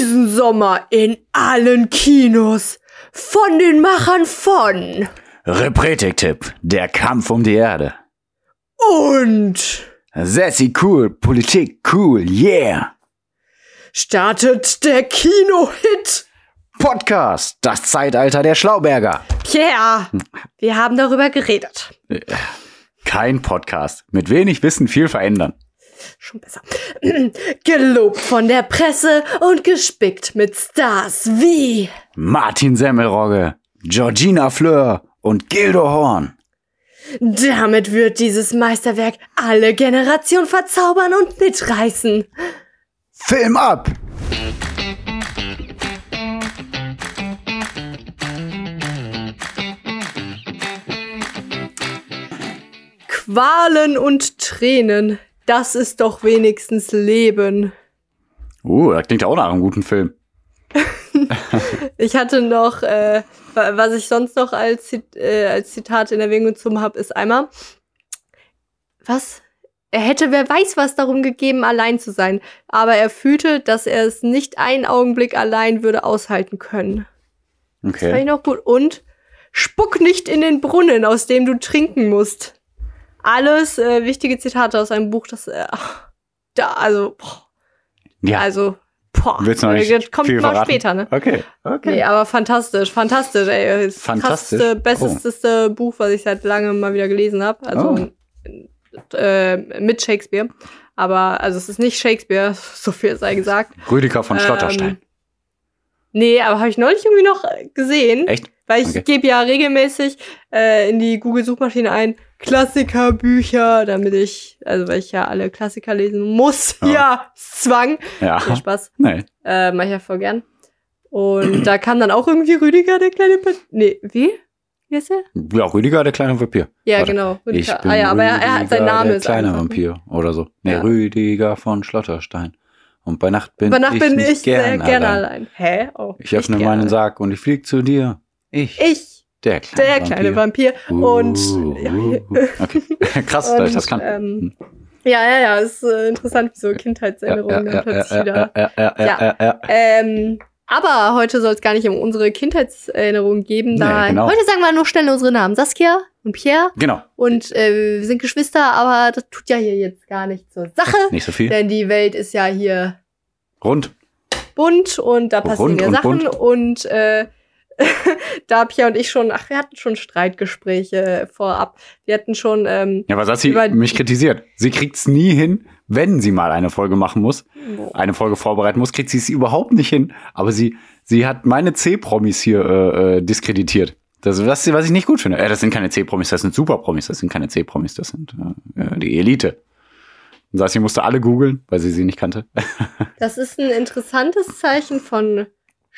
Diesen Sommer in allen Kinos. Von den Machern von. Repretik-Tipp. Der Kampf um die Erde. Und Sassy cool. Politik cool. Yeah. startet der Kinohit. Podcast. Das Zeitalter der Schlauberger. Pierre, wir haben darüber geredet. Kein Podcast. Mit wenig Wissen viel verändern. Schon besser. Gelobt von der Presse und gespickt mit Stars wie Martin Semmelrogge, Georgina Fleur und Gildo Horn. Damit wird dieses Meisterwerk alle Generationen verzaubern und mitreißen. Film ab! Qualen und Tränen, das ist doch wenigstens Leben. Uh, das klingt ja auch nach einem guten Film. Ich hatte noch, äh, wa- was ich sonst noch als, Zit- äh, als Zitat in Erwägung gezogen habe, ist einmal, was? Er hätte, wer weiß was darum gegeben, allein zu sein. Aber er fühlte, dass er es nicht einen Augenblick allein würde aushalten können. Das fand ich Okay. noch gut. Und spuck nicht in den Brunnen, aus dem du trinken musst. Alles äh, wichtige Zitate aus einem Buch, das äh, da, also, boah, Ja, also, boah, willst du noch nicht das kommt viel mal verraten? später, ne? Okay, okay. Nee, aber fantastisch, fantastisch, ey. Das Fantastisch? krasseste, besteste Buch, was ich seit langem mal wieder gelesen habe. Also äh, mit Shakespeare. Aber, also es ist nicht Shakespeare, so viel sei gesagt. Rüdiger von Ähm, Schlotterstein. Nee, aber habe ich neulich irgendwie noch äh, gesehen. Echt? Weil ich Okay. gebe ja regelmäßig äh, in die Google-Suchmaschine ein Klassikerbücher, damit ich, also weil ich ja alle Klassiker lesen muss. Ja. Ja, Zwang. Ja. Nee, Spaß. Nee. Äh, mach ich ja voll gern. Und da kam dann auch irgendwie Rüdiger, der kleine Pat Nee, wie? Wie ist er? Ja, Rüdiger, der kleine Vampir. Ja, Warte. genau. Ich Rüdiger. bin ah ja, aber er, er hat sein Rüdiger, Name der ist kleine ne? Vampir oder so. Nee, Ja. Rüdiger von Schlotterstein. Und bei Nacht bin Bei Nacht ich bin ich sehr gern gerne allein. Hä? Oh, Ich öffne meinen. Sarg und ich flieg zu dir. Ich, Ich, der kleine der Vampir. kleine Vampir. Und Uh, ja, uh, uh. Okay. Krass, ich das kann. Ähm, ja, ja, ja, ist äh, interessant, wie so Kindheitserinnerungen dann plötzlich wieder. ja, ja, ja, ja, ja. Ähm, aber heute soll es gar nicht um unsere Kindheitserinnerungen geben. Nee, Da genau. Heute sagen wir nur schnell unsere Namen. Saskia und Pierre. Genau. Und äh, wir sind Geschwister, aber das tut ja hier jetzt gar nicht zur Sache. Nicht so viel. Denn die Welt ist ja hier Rund. bunt und da passieren ja und Sachen. bunt. Und äh, da Pia und ich schon, ach, wir hatten schon Streitgespräche vorab. Wir hatten schon, ähm, Ja, was hat sie mich kritisiert? Sie kriegt's nie hin, wenn sie mal eine Folge machen muss, eine Folge vorbereiten muss, kriegt sie es überhaupt nicht hin. Aber sie, sie hat meine C-Promis hier äh, äh, diskreditiert. Das, was, was ich nicht gut finde. Äh, das sind keine C-Promis, das sind Super-Promis, das sind keine C-Promis, das sind äh, die Elite. Und das sie musste alle googeln, weil sie sie nicht kannte. das ist ein interessantes Zeichen von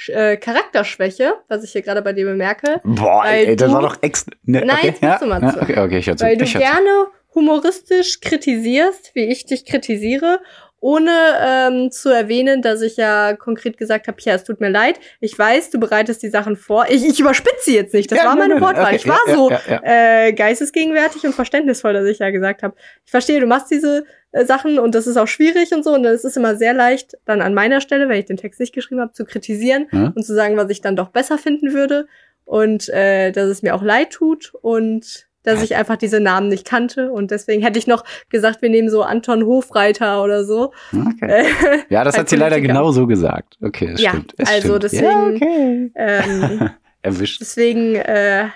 äh, Charakterschwäche, was ich hier gerade bei dir bemerke. Boah, ey, das du- war doch extra. Ne, Nein, okay, jetzt musst du mal ja, zu. okay, okay, ich hör zu. Weil du gerne humoristisch kritisierst, wie ich dich kritisiere, ohne ähm, zu erwähnen, dass ich ja konkret gesagt habe, ja, es tut mir leid. Ich weiß, du bereitest die Sachen vor. Ich, ich überspitze sie jetzt nicht. Das Ja, war meine nein, Wortwahl. okay, ich war ja, so ja. Äh, geistesgegenwärtig und verständnisvoll, dass ich ja gesagt habe, ich verstehe, du machst diese äh, Sachen und das ist auch schwierig und so. Und es ist immer sehr leicht, dann an meiner Stelle, wenn ich den Text nicht geschrieben habe, zu kritisieren Ja. und zu sagen, was ich dann doch besser finden würde. Und äh, dass es mir auch leid tut und dass ich einfach diese Namen nicht kannte. Und deswegen hätte ich noch gesagt, wir nehmen so Anton Hofreiter oder so. Okay. Äh, Ja, das hat sie leider genau so gesagt. Okay, das Ja, stimmt. Es also stimmt. deswegen- Ja, okay. ähm, Erwischt. deswegen äh,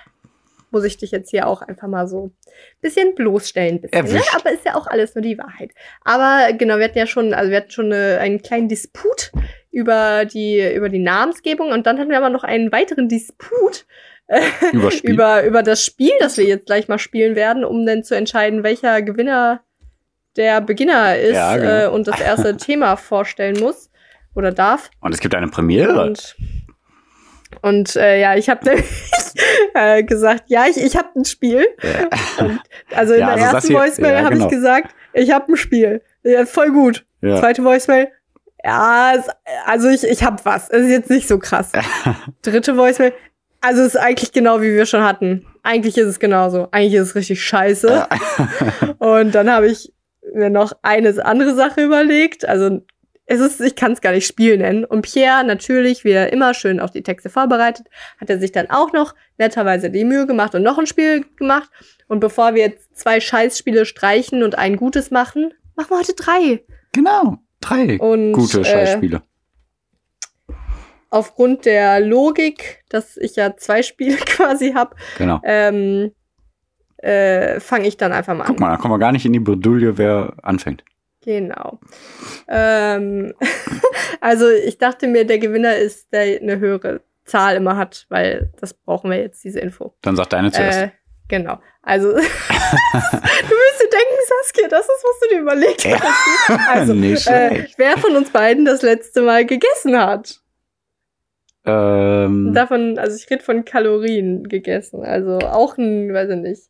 muss ich dich jetzt hier auch einfach mal so ein bisschen bloßstellen. Bisschen, ne? Aber ist ja auch alles nur die Wahrheit. Aber genau, wir hatten ja schon, also wir hatten schon eine, einen kleinen Disput über die, über die Namensgebung und dann hatten wir aber noch einen weiteren Disput äh, Überspiel. über, über das Spiel, das wir jetzt gleich mal spielen werden, um dann zu entscheiden, welcher Gewinner der Beginner ist Ja, genau. äh, und das erste Thema vorstellen muss oder darf. Und es gibt eine Premiere. Und, und äh, ja, ich habe nämlich äh, gesagt, ja, ich, ich habe ein Spiel. Ja. Also in Ja, der also ersten Voicemail ja, habe genau. ich gesagt, ich habe ein Spiel. Voll gut. Zweite Voicemail, ja, es, also ich, ich habe was. Es ist jetzt nicht so krass. Dritte Voicemail, also es ist eigentlich genau wie wir schon hatten. Eigentlich ist es genauso. Eigentlich ist es richtig scheiße. Und dann habe ich mir noch eine andere Sache überlegt. Also es ist, ich kann es gar nicht Spiel nennen. Und Pierre natürlich, wie er immer schön auch die Texte vorbereitet, hat er sich dann auch noch netterweise die Mühe gemacht und noch ein Spiel gemacht. Und bevor wir jetzt zwei Scheißspiele streichen und ein gutes machen, machen wir heute drei. Genau. Drei Und, gute äh, Scheißspiele. Aufgrund der Logik, dass ich ja zwei Spiele quasi habe, Genau. ähm, äh, fange ich dann einfach mal an. Guck mal, da kommen wir gar nicht in die Bredouille, wer anfängt. Genau. Ähm, also ich dachte mir, der Gewinner ist, der eine höhere Zahl immer hat, weil das brauchen wir jetzt, diese Info. Dann sag deine zuerst. Äh, genau. Also, du willst dir denken, Saskia, das ist, was du dir überlegt Ja. hast. Also, Nicht äh, wer von uns beiden das letzte Mal gegessen hat. ähm, Davon, also ich rede von Kalorien gegessen. Also auch ein, weiß ich nicht,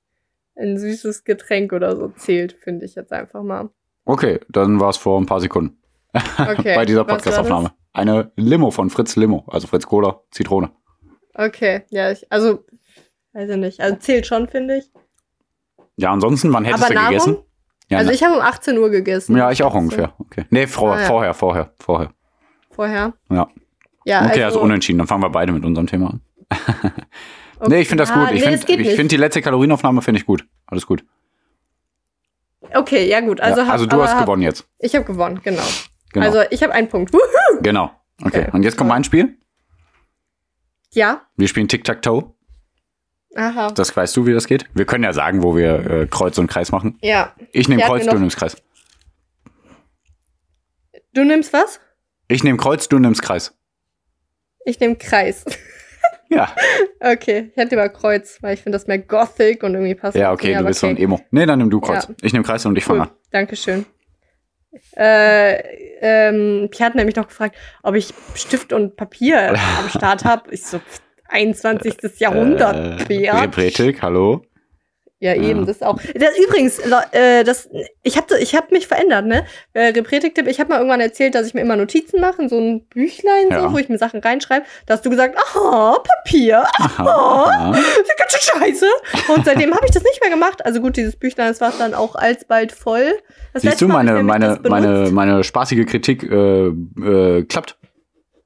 ein süßes Getränk oder so zählt, finde ich jetzt einfach mal. okay, dann war es vor ein paar Sekunden Okay. bei dieser Podcastaufnahme. Eine Limo von Fritz Limo, also Fritz Cola, Zitrone. Okay, ja, ich, also, weiß ich nicht. Also zählt schon, finde ich. Ja, ansonsten, wann hättest Aber du Nahrung? gegessen? Ja, also ich habe um 18 Uhr gegessen. ja, ich auch ungefähr. Okay. Nee, vor, Ah, ja. vorher, vorher, vorher. Vorher. Ja. Ja, Okay, also, unentschieden. Dann fangen wir beide mit unserem Thema an. okay. Nee, ich finde das Ah, gut. Ich nee, finde find die letzte Kalorienaufnahme finde ich gut. Alles gut. Okay, ja gut. Also, ja, hab, also du hast hab, gewonnen jetzt. Ich habe gewonnen, genau. Genau. Also ich habe einen Punkt. Wuhu! genau. Okay. Okay. Und jetzt kommt mein Spiel. Ja. Wir spielen Tic-Tac-Toe. Aha. Das weißt du, wie das geht? Wir können ja sagen, wo wir äh, Kreuz und Kreis machen. Ja. Ich nehme Kreuz, mir du nimmst Kreis. Du nimmst was? Ich nehme Kreuz, du nimmst Kreis. Ich nehme Kreis. Ja, okay, ich hätte über Kreuz, weil ich finde das mehr Gothic und irgendwie passt ja okay, mir, du bist so ein Emo. Nee, dann nimm du Kreuz. Ja. Ich nehme Kreis und ich fange Cool, an. Dankeschön. Äh, ähm, Pierre hat nämlich noch gefragt, ob ich Stift und Papier am Start habe. Ich so, pff, 21. Jahrhundert, Äh, Pierre. Repretik, hallo. Ja, eben, Ja. das auch. Das, übrigens, äh, das, ich habe ich hab mich verändert, ne? Äh, Repretik-Tipp, ich habe mal irgendwann erzählt, dass ich mir immer Notizen mache, in so ein Büchlein, Ja. so, wo ich mir Sachen reinschreibe. Da hast du gesagt, aha, Papier, Aha, ganz schön scheiße. Und seitdem habe ich das nicht mehr gemacht. Also gut, dieses Büchlein, das war dann auch alsbald voll. Das Siehst du, meine, meine, meine, meine spaßige Kritik äh, äh, klappt.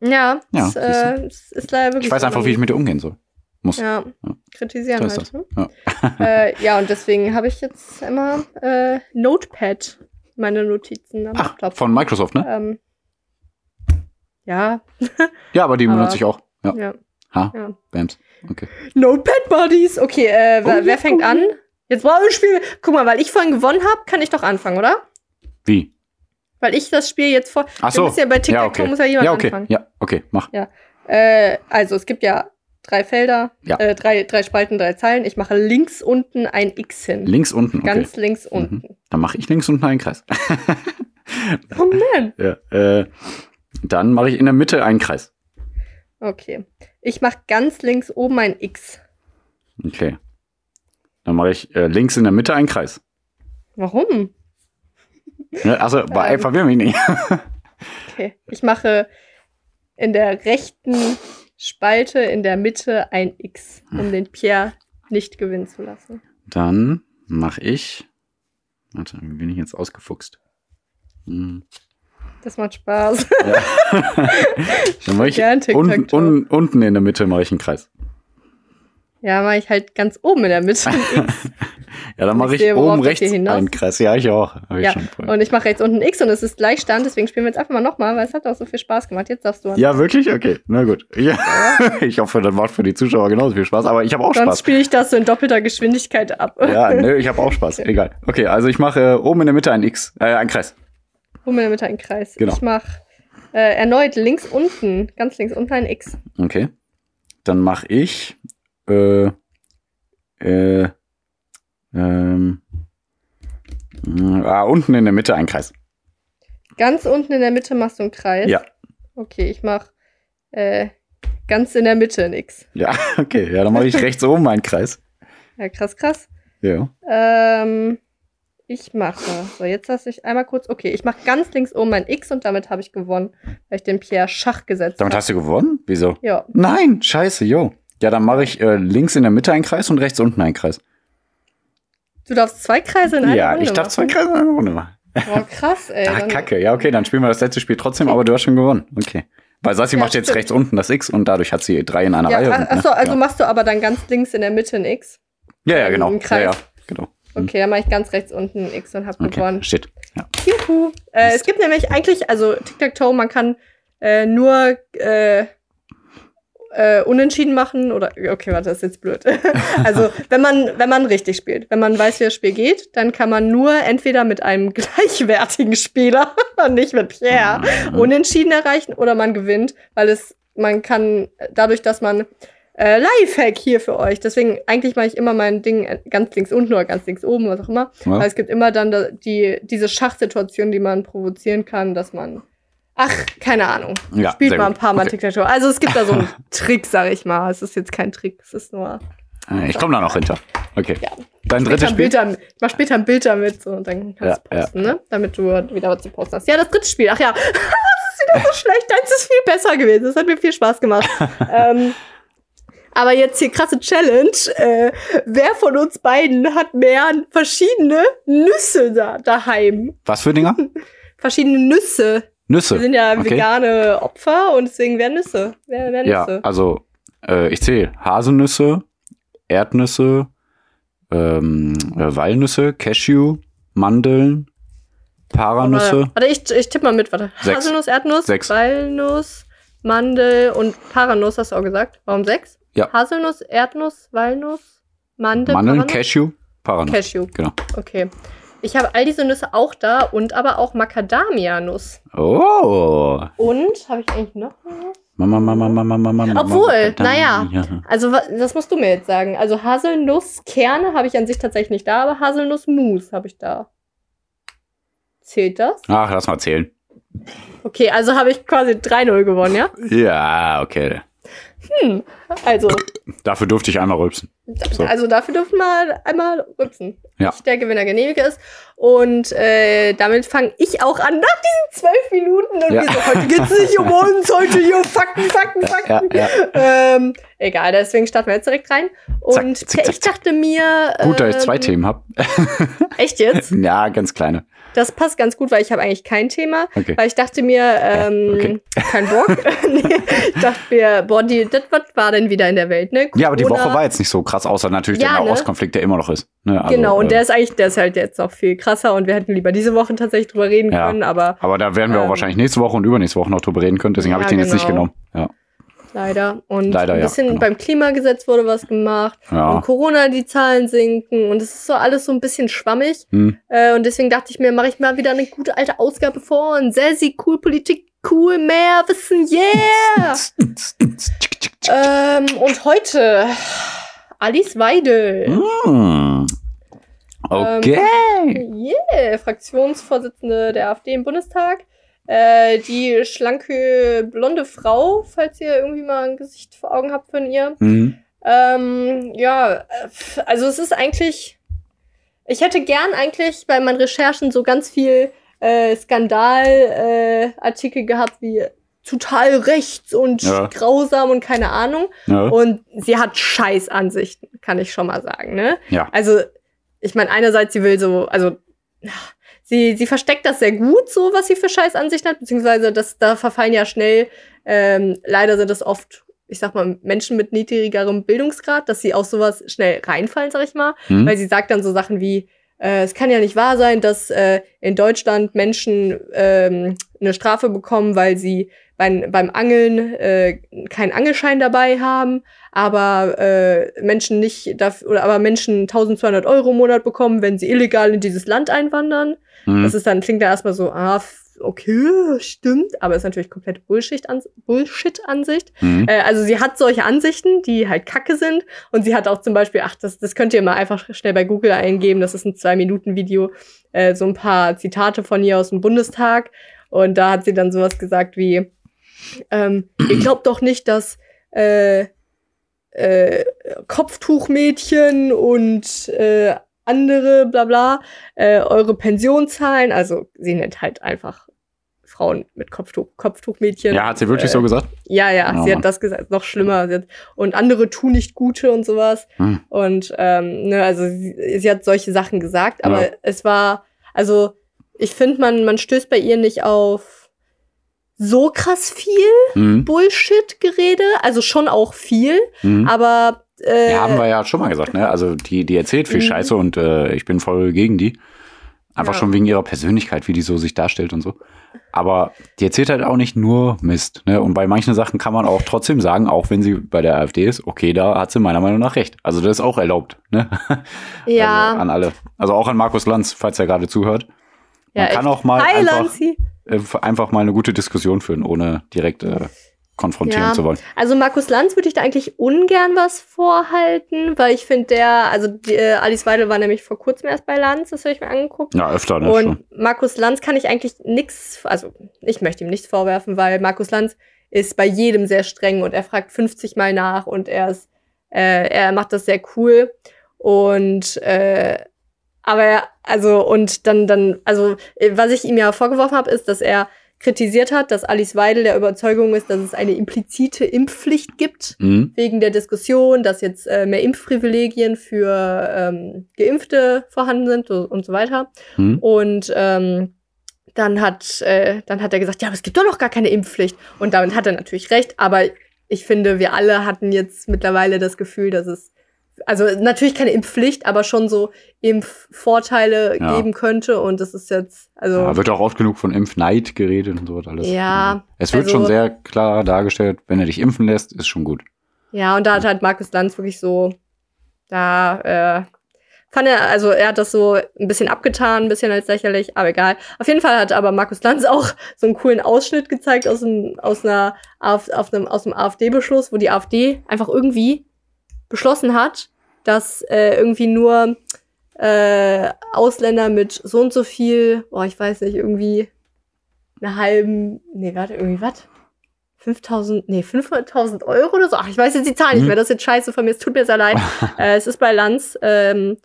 Ja, Ja, das, äh, es ist leider wirklich Ich weiß einfach, wie ich mit dir umgehen soll. Muss. Ja, Ja. kritisieren So halt. Ne? Ja. äh, ja, und deswegen habe ich jetzt immer äh, Notepad, meine Notizen am Ach, Laptop. von Microsoft, ne? Ähm, ja, Ja, aber die aber- benutze ich auch. Ja. ja, Ha, ja. Bams. Okay. Notepad Buddies. Okay, äh, wer, Oh, wer fängt oh, an? Jetzt brauchen wir ein Spiel. Guck mal, weil ich vorhin gewonnen habe, kann ich doch anfangen, oder? Wie? Weil ich das Spiel jetzt vor. Ach so. ja bei TikTok Ja, okay. muss ja jemand Ja, okay. anfangen. Ja, okay, mach. Äh, also es gibt ja drei Felder, Ja. äh, drei, drei Spalten, drei Zeilen. Ich mache links unten ein X hin. Links unten, okay. Ganz links Mhm. unten. Dann mache ich links unten einen Kreis. Oh man. ja, äh, dann mache ich in der Mitte einen Kreis. Okay. Ich mache ganz links oben ein X. Okay. Dann mache ich äh, links in der Mitte einen Kreis. Warum? Ja, also, bei, Ähm. verwirr mich nicht. Okay. Ich mache in der rechten Spalte in der Mitte ein X, Hm. um den Pierre nicht gewinnen zu lassen. Dann mache ich. Warte, wie bin ich jetzt ausgefuchst? Hm. Das macht Spaß. Dann mache ich Tic-Tac-Toe. un, unten in der Mitte mache ich einen Kreis. Ja, mache ich halt ganz oben in der Mitte. Ja, dann mache Ich ich oben rechts einen Kreis. Ja, ich auch. Hab ich Ja, vorher. Und ich mache rechts unten ein X und es ist Gleichstand, deswegen spielen wir jetzt einfach mal nochmal, weil es hat auch so viel Spaß gemacht. Jetzt darfst du an. ja, wirklich? Okay, na gut. Ja. Ich hoffe, das macht für die Zuschauer genauso viel Spaß. Aber ich habe auch Sonst Spaß. spiele ich das so in doppelter Geschwindigkeit ab. Ja, nö, ich habe auch Spaß. Egal. Okay, also ich mache äh, oben in der Mitte ein X, äh, ein Kreis. Mir in der Mitte einen Kreis. Genau. Ich mache äh, erneut links unten, ganz links unten ein X. Okay. Dann mache ich äh, äh, ähm, ah, unten in der Mitte ein Kreis. Ganz unten in der Mitte machst du einen Kreis. Ja. Okay, ich mache äh, ganz in der Mitte ein X. Ja, okay. Ja, dann mache ich rechts oben einen Kreis. Ja, krass, krass. Ja. Ähm, ich mache. So, jetzt lasse ich einmal kurz. Okay, ich mache ganz links oben ein X und damit habe ich gewonnen, weil ich den Pierre Schach gesetzt Damit habe. hast du gewonnen? Wieso? Ja, Nein, scheiße, jo. Ja, dann mache ich äh, links in der Mitte einen Kreis und rechts unten einen Kreis. du darfst zwei Kreise in einer ja, Runde ich darf zwei machen. Kreise in einer Runde machen. Boah, krass, ey. Ah, kacke. Ja, okay, dann spielen wir das letzte Spiel trotzdem, aber du hast schon gewonnen. Okay. Weil Sassi Ja, macht jetzt stimmt. rechts unten das X und dadurch hat sie drei in einer Ja, Reihe. ach- achso, ne? also ja. machst du aber dann ganz links in der Mitte ein X. ja, ja, genau. Ja, Kreis. ja, genau. Okay, dann mache ich ganz rechts unten ein X und hab Okay, gewonnen. steht. Ja. Juhu. Äh, es gibt nämlich eigentlich, also Tic-Tac-Toe, man kann äh, nur äh, äh, unentschieden machen oder okay, warte, das ist jetzt blöd. also, wenn man wenn man richtig spielt, wenn man weiß, wie das Spiel geht, dann kann man nur entweder mit einem gleichwertigen Spieler, nicht mit Pierre, Mhm. unentschieden erreichen oder man gewinnt, weil es man kann dadurch, dass man äh, Lifehack hier für euch. Deswegen eigentlich mache ich immer mein Ding ganz links unten oder ganz links oben, was auch immer. Ja. Weil es gibt immer dann da, die diese Schachsituation, die man provozieren kann, dass man Ach, keine Ahnung. Ja, Spielt mal ein paar Mal Okay. Tic-Tac-Toe. Also es gibt da so einen Trick, sag ich mal. Es ist jetzt kein Trick, es ist nur. Äh, Ich komme da noch hinter. Okay. Ja. Dein drittes Spiel? Bild ich mach später ein Bild damit so, und dann kannst du Ja, posten, ne? Damit du wieder was zu posten hast. Ja, das dritte Spiel. Ach ja, das ist wieder so schlecht. Deins ist viel besser gewesen. Das hat mir viel Spaß gemacht. ähm, aber jetzt hier krasse Challenge. Äh, wer von uns beiden hat mehr verschiedene Nüsse da, daheim? Was für Dinger? Verschiedene Nüsse. Nüsse. Wir sind ja Okay. vegane Opfer und deswegen wer Nüsse. Wer, wer Ja, Nüsse. also äh, ich zähle Haselnüsse, Erdnüsse, ähm, äh, Walnüsse, Cashew, Mandeln, Paranüsse. Warte, ich, ich tippe mal mit, warte. Sechs. Haselnuss, Erdnuss, Sechs. Walnuss, Mandel und Paranuss, hast du auch gesagt. Warum sechs? Ja. Haselnuss, Erdnuss, Walnuss, Mandel, Mandeln, Paranuss? Cashew, Paranüsse. Cashew. Genau. Okay. Ich habe all diese Nüsse auch da und aber auch Macadamia-Nuss. Oh. Und, habe ich eigentlich noch Nuss? Mama, Mama, Mama, Mama, Mama. Obwohl, naja. ja. Also, das musst du mir jetzt sagen. Also, Haselnusskerne habe ich an sich tatsächlich nicht da, aber Haselnussmus habe ich da. Zählt das? Ach, lass mal zählen. Okay, also habe ich quasi 3-0 gewonnen, ja? Ja, okay. Also, Dafür durfte ich einmal rülpsen. So. Also dafür dürfen wir einmal rüpsen. Ja. Ich der Gewinner genehmige ist. Und äh, damit fange ich auch an nach diesen zwölf Minuten. Und Ja. wir so, heute geht's nicht um uns, heute hier Fakten, Fakten, Fakten. Ja, Ähm, egal, deswegen starten wir jetzt direkt rein. Und Zack, zick, zack, ich dachte mir. Gut, dass ich zwei ähm, Themen habe. Echt jetzt? Ja, ganz kleine. Das passt ganz gut, weil ich habe eigentlich kein Thema. Okay. Weil ich dachte mir, ähm, okay. kein Bock. nee, ich dachte mir, boah, die, das was war denn wieder in der Welt, ne? Ja, aber die. Woche war jetzt nicht so krass, außer natürlich Ja, der ne? Nahostkonflikt, der immer noch ist. Ne, also, genau, und äh, der ist eigentlich, der ist halt jetzt auch viel krasser und wir hätten lieber diese Woche tatsächlich drüber reden Ja. können, aber Aber da werden wir auch Ähm, wahrscheinlich nächste Woche und übernächste Woche noch drüber reden können, deswegen habe ich Ja, den jetzt nicht genau. genommen. Ja. Leider. Und Leider, ein ja, bisschen genau. beim Klimagesetz wurde was gemacht Ja. und Corona die Zahlen sinken und es ist so alles so ein bisschen schwammig. Hm. Äh, und deswegen dachte ich mir, mache ich mal wieder eine gute alte Ausgabe vor und sehr, sehr cool Politik, cool, mehr Wissen, yeah! ähm, und heute Alice Weidel. Hm. Okay. Yeah, Fraktionsvorsitzende der AfD im Bundestag. Äh, die schlanke, blonde Frau, falls ihr irgendwie mal ein Gesicht vor Augen habt von ihr. Hm. Ähm, ja, also es ist eigentlich. Ich hätte gern eigentlich bei meinen Recherchen so ganz viel äh, Skandal-Artikel äh, gehabt, wie total rechts und Ja. grausam und keine Ahnung. Ja. Und sie hat scheiß Ansichten, kann ich schon mal sagen, ne? Ja. Also, ich meine, einerseits, sie will so, also, sie, sie versteckt das sehr gut, so, was sie für scheiß Ansichten hat, beziehungsweise, das, da verfallen ja schnell, ähm, leider sind das oft, ich sag mal, Menschen mit niedrigerem Bildungsgrad, dass sie aus sowas schnell reinfallen, sag ich mal, Hm. weil sie sagt dann so Sachen wie, äh, es kann ja nicht wahr sein, dass äh, in Deutschland Menschen ähm, eine Strafe bekommen, weil sie beim, beim Angeln äh, keinen Angelschein dabei haben, aber äh, Menschen nicht dafür, oder aber Menschen 1200 Euro im Monat bekommen, wenn sie illegal in dieses Land einwandern. Hm. Das ist dann, klingt da erstmal so, ah, okay, stimmt, aber ist natürlich komplett Bullshit-Ans- Bullshit-Ansicht. Hm. Äh, also sie hat solche Ansichten, die halt kacke sind. Und sie hat auch zum Beispiel, ach, das, das könnt ihr mal einfach schnell bei Google eingeben, das ist ein Zwei-Minuten-Video, äh, so ein paar Zitate von ihr aus dem Bundestag. Und da hat sie dann sowas gesagt wie, ähm, ihr glaubt doch nicht, dass äh, äh, Kopftuchmädchen und äh, andere, bla bla, äh, eure Pension zahlen. Also sie nennt halt einfach Frauen mit Kopftuch, Kopftuchmädchen. Ja, hat sie wirklich äh, so gesagt? ja, ja, Oh sie hat das gesagt, noch schlimmer. Hat, und andere tun nicht Gute und sowas. Hm. Und ähm, ne, also sie, sie hat solche Sachen gesagt, aber Ja. es war, also ich finde, man, man stößt bei ihr nicht auf so krass viel Mhm. Bullshit-Gerede. Also schon auch viel, Mhm. aber äh, Ja, haben wir ja schon mal gesagt, ne? Also die, die erzählt viel Mhm. Scheiße und äh, ich bin voll gegen die. Einfach Ja. schon wegen ihrer Persönlichkeit, wie die so sich darstellt und so. Aber die erzählt halt auch nicht nur Mist. Ne? Und bei manchen Sachen kann man auch trotzdem sagen, auch wenn sie bei der AfD ist, okay, da hat sie meiner Meinung nach recht. Also das ist auch erlaubt. Ne? ja. Also an alle. Also auch an Markus Lanz, falls er gerade zuhört. Man ja, kann echt. auch mal Hi, einfach, äh, einfach mal eine gute Diskussion führen, ohne direkt äh, konfrontieren Ja. zu wollen. Also Markus Lanz würde ich da eigentlich ungern was vorhalten, weil ich finde, der, also die, äh, Alice Weidel war nämlich vor kurzem erst bei Lanz, das habe ich mir angeguckt. Ja, öfter, ne? Und schon. Markus Lanz kann ich eigentlich nichts, also ich möchte ihm nichts vorwerfen, weil Markus Lanz ist bei jedem sehr streng und er fragt 50 Mal nach und er ist, äh, er macht das sehr cool. Und äh, aber er, also, und dann, dann, also, äh, was ich ihm ja vorgeworfen habe, ist, dass er kritisiert hat, dass Alice Weidel der Überzeugung ist, dass es eine implizite Impfpflicht gibt Mhm. wegen der Diskussion, dass jetzt äh, mehr Impfprivilegien für ähm, Geimpfte vorhanden sind und, und so weiter. Mhm. Und ähm, dann hat, äh, dann hat er gesagt, ja, aber es gibt doch noch gar keine Impfpflicht. Und damit hat er natürlich recht, aber ich finde, wir alle hatten jetzt mittlerweile das Gefühl, dass es, also natürlich keine Impfpflicht, aber schon so Impfvorteile Ja. geben könnte. Und das ist jetzt, also. Ja, wird auch oft genug von Impfneid geredet und so was alles. Ja, Es wird also- schon sehr klar dargestellt, wenn er dich impfen lässt, ist schon gut. Ja, und da hat halt Markus Lanz wirklich so, da äh, fand er, also er hat das so ein bisschen abgetan, ein bisschen als lächerlich, aber egal. Auf jeden Fall hat aber Markus Lanz auch so einen coolen Ausschnitt gezeigt aus, einem, aus, einer, auf, auf einem, aus einem AfD-Beschluss, wo die AfD einfach irgendwie beschlossen hat, dass äh, irgendwie nur äh, Ausländer mit so und so viel, boah, ich weiß nicht, irgendwie eine halben, nee, warte, irgendwie was? 5000, nee, 500.000 Euro oder so. Ach, ich weiß jetzt die Zahl nicht Mhm. mehr. Das ist jetzt scheiße von mir. Es tut mir sehr leid. äh, es ist bei Lanz. Ähm,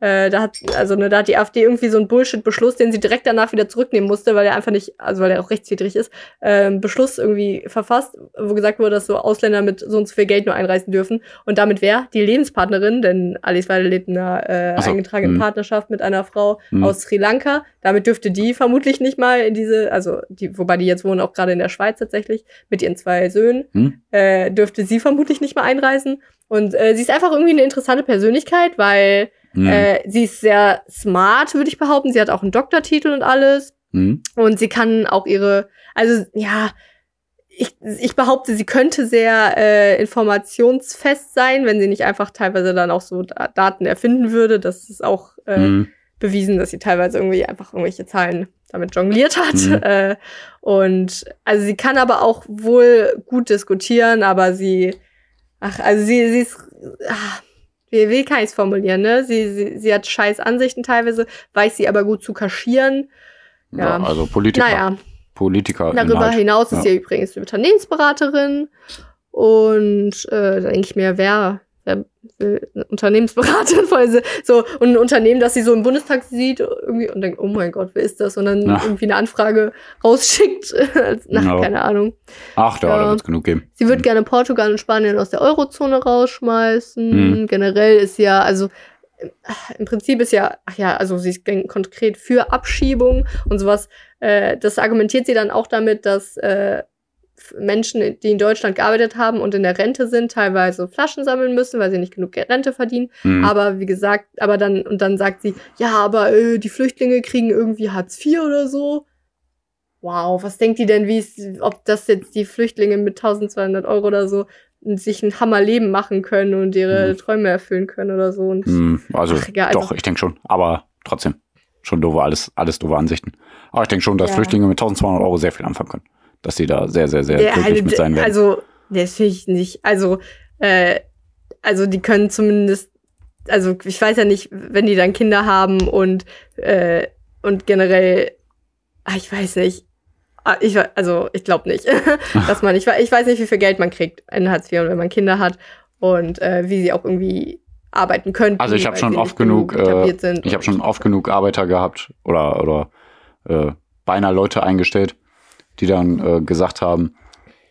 äh, da hat, also, ne, da hat die AfD irgendwie so einen Bullshit-Beschluss, den sie direkt danach wieder zurücknehmen musste, weil er einfach nicht, also weil er auch rechtswidrig ist, ähm, Beschluss irgendwie verfasst, wo gesagt wurde, dass so Ausländer mit so und so viel Geld nur einreisen dürfen. Und damit wäre die Lebenspartnerin, denn Alice Weidel lebt in einer äh, so, eingetragenen mhm. Partnerschaft mit einer Frau Mhm. aus Sri Lanka. Damit dürfte die vermutlich nicht mal in diese, also die, wobei die jetzt wohnen auch gerade in der Schweiz tatsächlich, mit ihren zwei Söhnen, Hm? äh, dürfte sie vermutlich nicht mal einreisen. Und äh, sie ist einfach irgendwie eine interessante Persönlichkeit, weil Hm. äh, sie ist sehr smart, würde ich behaupten. Sie hat auch einen Doktortitel und alles. Hm? Und sie kann auch ihre, also ja, ich, ich behaupte, sie könnte sehr äh, informationsfest sein, wenn sie nicht einfach teilweise dann auch so Da- Daten erfinden würde. Das ist auch äh, Hm. bewiesen, dass sie teilweise irgendwie einfach irgendwelche Zahlen damit jongliert hat. Mhm. Äh, und also sie kann aber auch wohl gut diskutieren, aber sie, ach, also sie, sie ist, ach, wie, wie kann ich es formulieren, ne? Sie, sie, sie hat scheiß Ansichten teilweise, weiß sie aber gut zu kaschieren. Ja, Ja. also Politiker. Naja, Politiker. darüber Inhalt. hinaus ist Ja. sie übrigens Unternehmensberaterin. Und äh, da denke ich mir, wer, wer will eine Unternehmensberaterin allem so und ein Unternehmen, das sie so im Bundestag sieht irgendwie und denkt, oh mein Gott, wer ist das? Und dann Ja. irgendwie eine Anfrage rausschickt. Nach, Ja. keine Ahnung. Ach, da, Ja. da wird es genug geben. Sie wird gerne Portugal und Spanien aus der Eurozone rausschmeißen. Mhm. Generell ist ja, also äh, im Prinzip ist ja, ach ja, also sie ist konkret für Abschiebung und sowas. Äh, das argumentiert sie dann auch damit, dass äh, Menschen, die in Deutschland gearbeitet haben und in der Rente sind, teilweise Flaschen sammeln müssen, weil sie nicht genug Rente verdienen. Hm. Aber wie gesagt, aber dann, und dann sagt sie, ja, aber äh, die Flüchtlinge kriegen irgendwie Hartz IV oder so. Wow, was denkt die denn, wie es, ob das jetzt die Flüchtlinge mit 1200 Euro oder so sich ein Hammerleben machen können und ihre Mhm. Träume erfüllen können oder so. Und Hm, also, Ach, ja, also- doch, ich denke schon. Aber trotzdem, schon doofe, alles, alles doofe Ansichten. Aber ich denke schon, dass Ja. Flüchtlinge mit 1200 Euro sehr viel anfangen können. Dass die da sehr, sehr, sehr Ja, glücklich mit sein werden. Also, das finde ich nicht. Also, äh, also die können zumindest, also ich weiß ja nicht, wenn die dann Kinder haben und, äh, und generell, ah, ich weiß nicht. Ah, Ich, also ich glaube nicht, dass man, ich, ich weiß nicht, wie viel Geld man kriegt in Hartz IV und wenn man Kinder hat und äh, wie sie auch irgendwie arbeiten könnten. Also ich habe schon sie oft nicht genug, äh, ich habe schon oft genug Arbeiter gehabt oder, oder äh, beinahe Leute eingestellt, die dann äh, gesagt haben,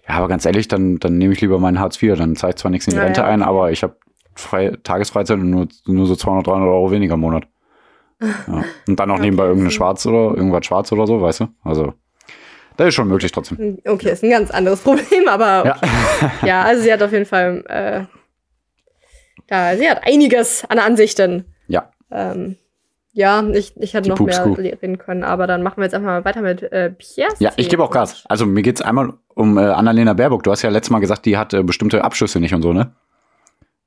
ja, aber ganz ehrlich, dann, dann nehme ich lieber meinen Hartz IV, dann zahle ich zwar nichts in die Ja, Rente ja. ein, aber ich habe frei, Tagesfreizeit und nur, nur so 200, 300 Euro weniger im Monat. Ja. Und dann noch nebenbei Okay, irgendeine so. Schwarz oder irgendwas schwarz oder so, weißt du? Also, das ist schon möglich trotzdem. Okay, ist ein ganz anderes Problem, aber Ja. ja, also sie hat auf jeden Fall, äh, ja, sie hat einiges an Ansichten. Ja. Ähm, ja, ich, ich hätte Die noch mehr reden können, aber dann machen wir jetzt einfach mal weiter mit äh, Pierre. Ja, ich gebe auch Gas. Also mir geht's einmal um äh, Annalena Baerbock. Du hast ja letztes Mal gesagt, die hat äh, bestimmte Abschüsse nicht und so, ne?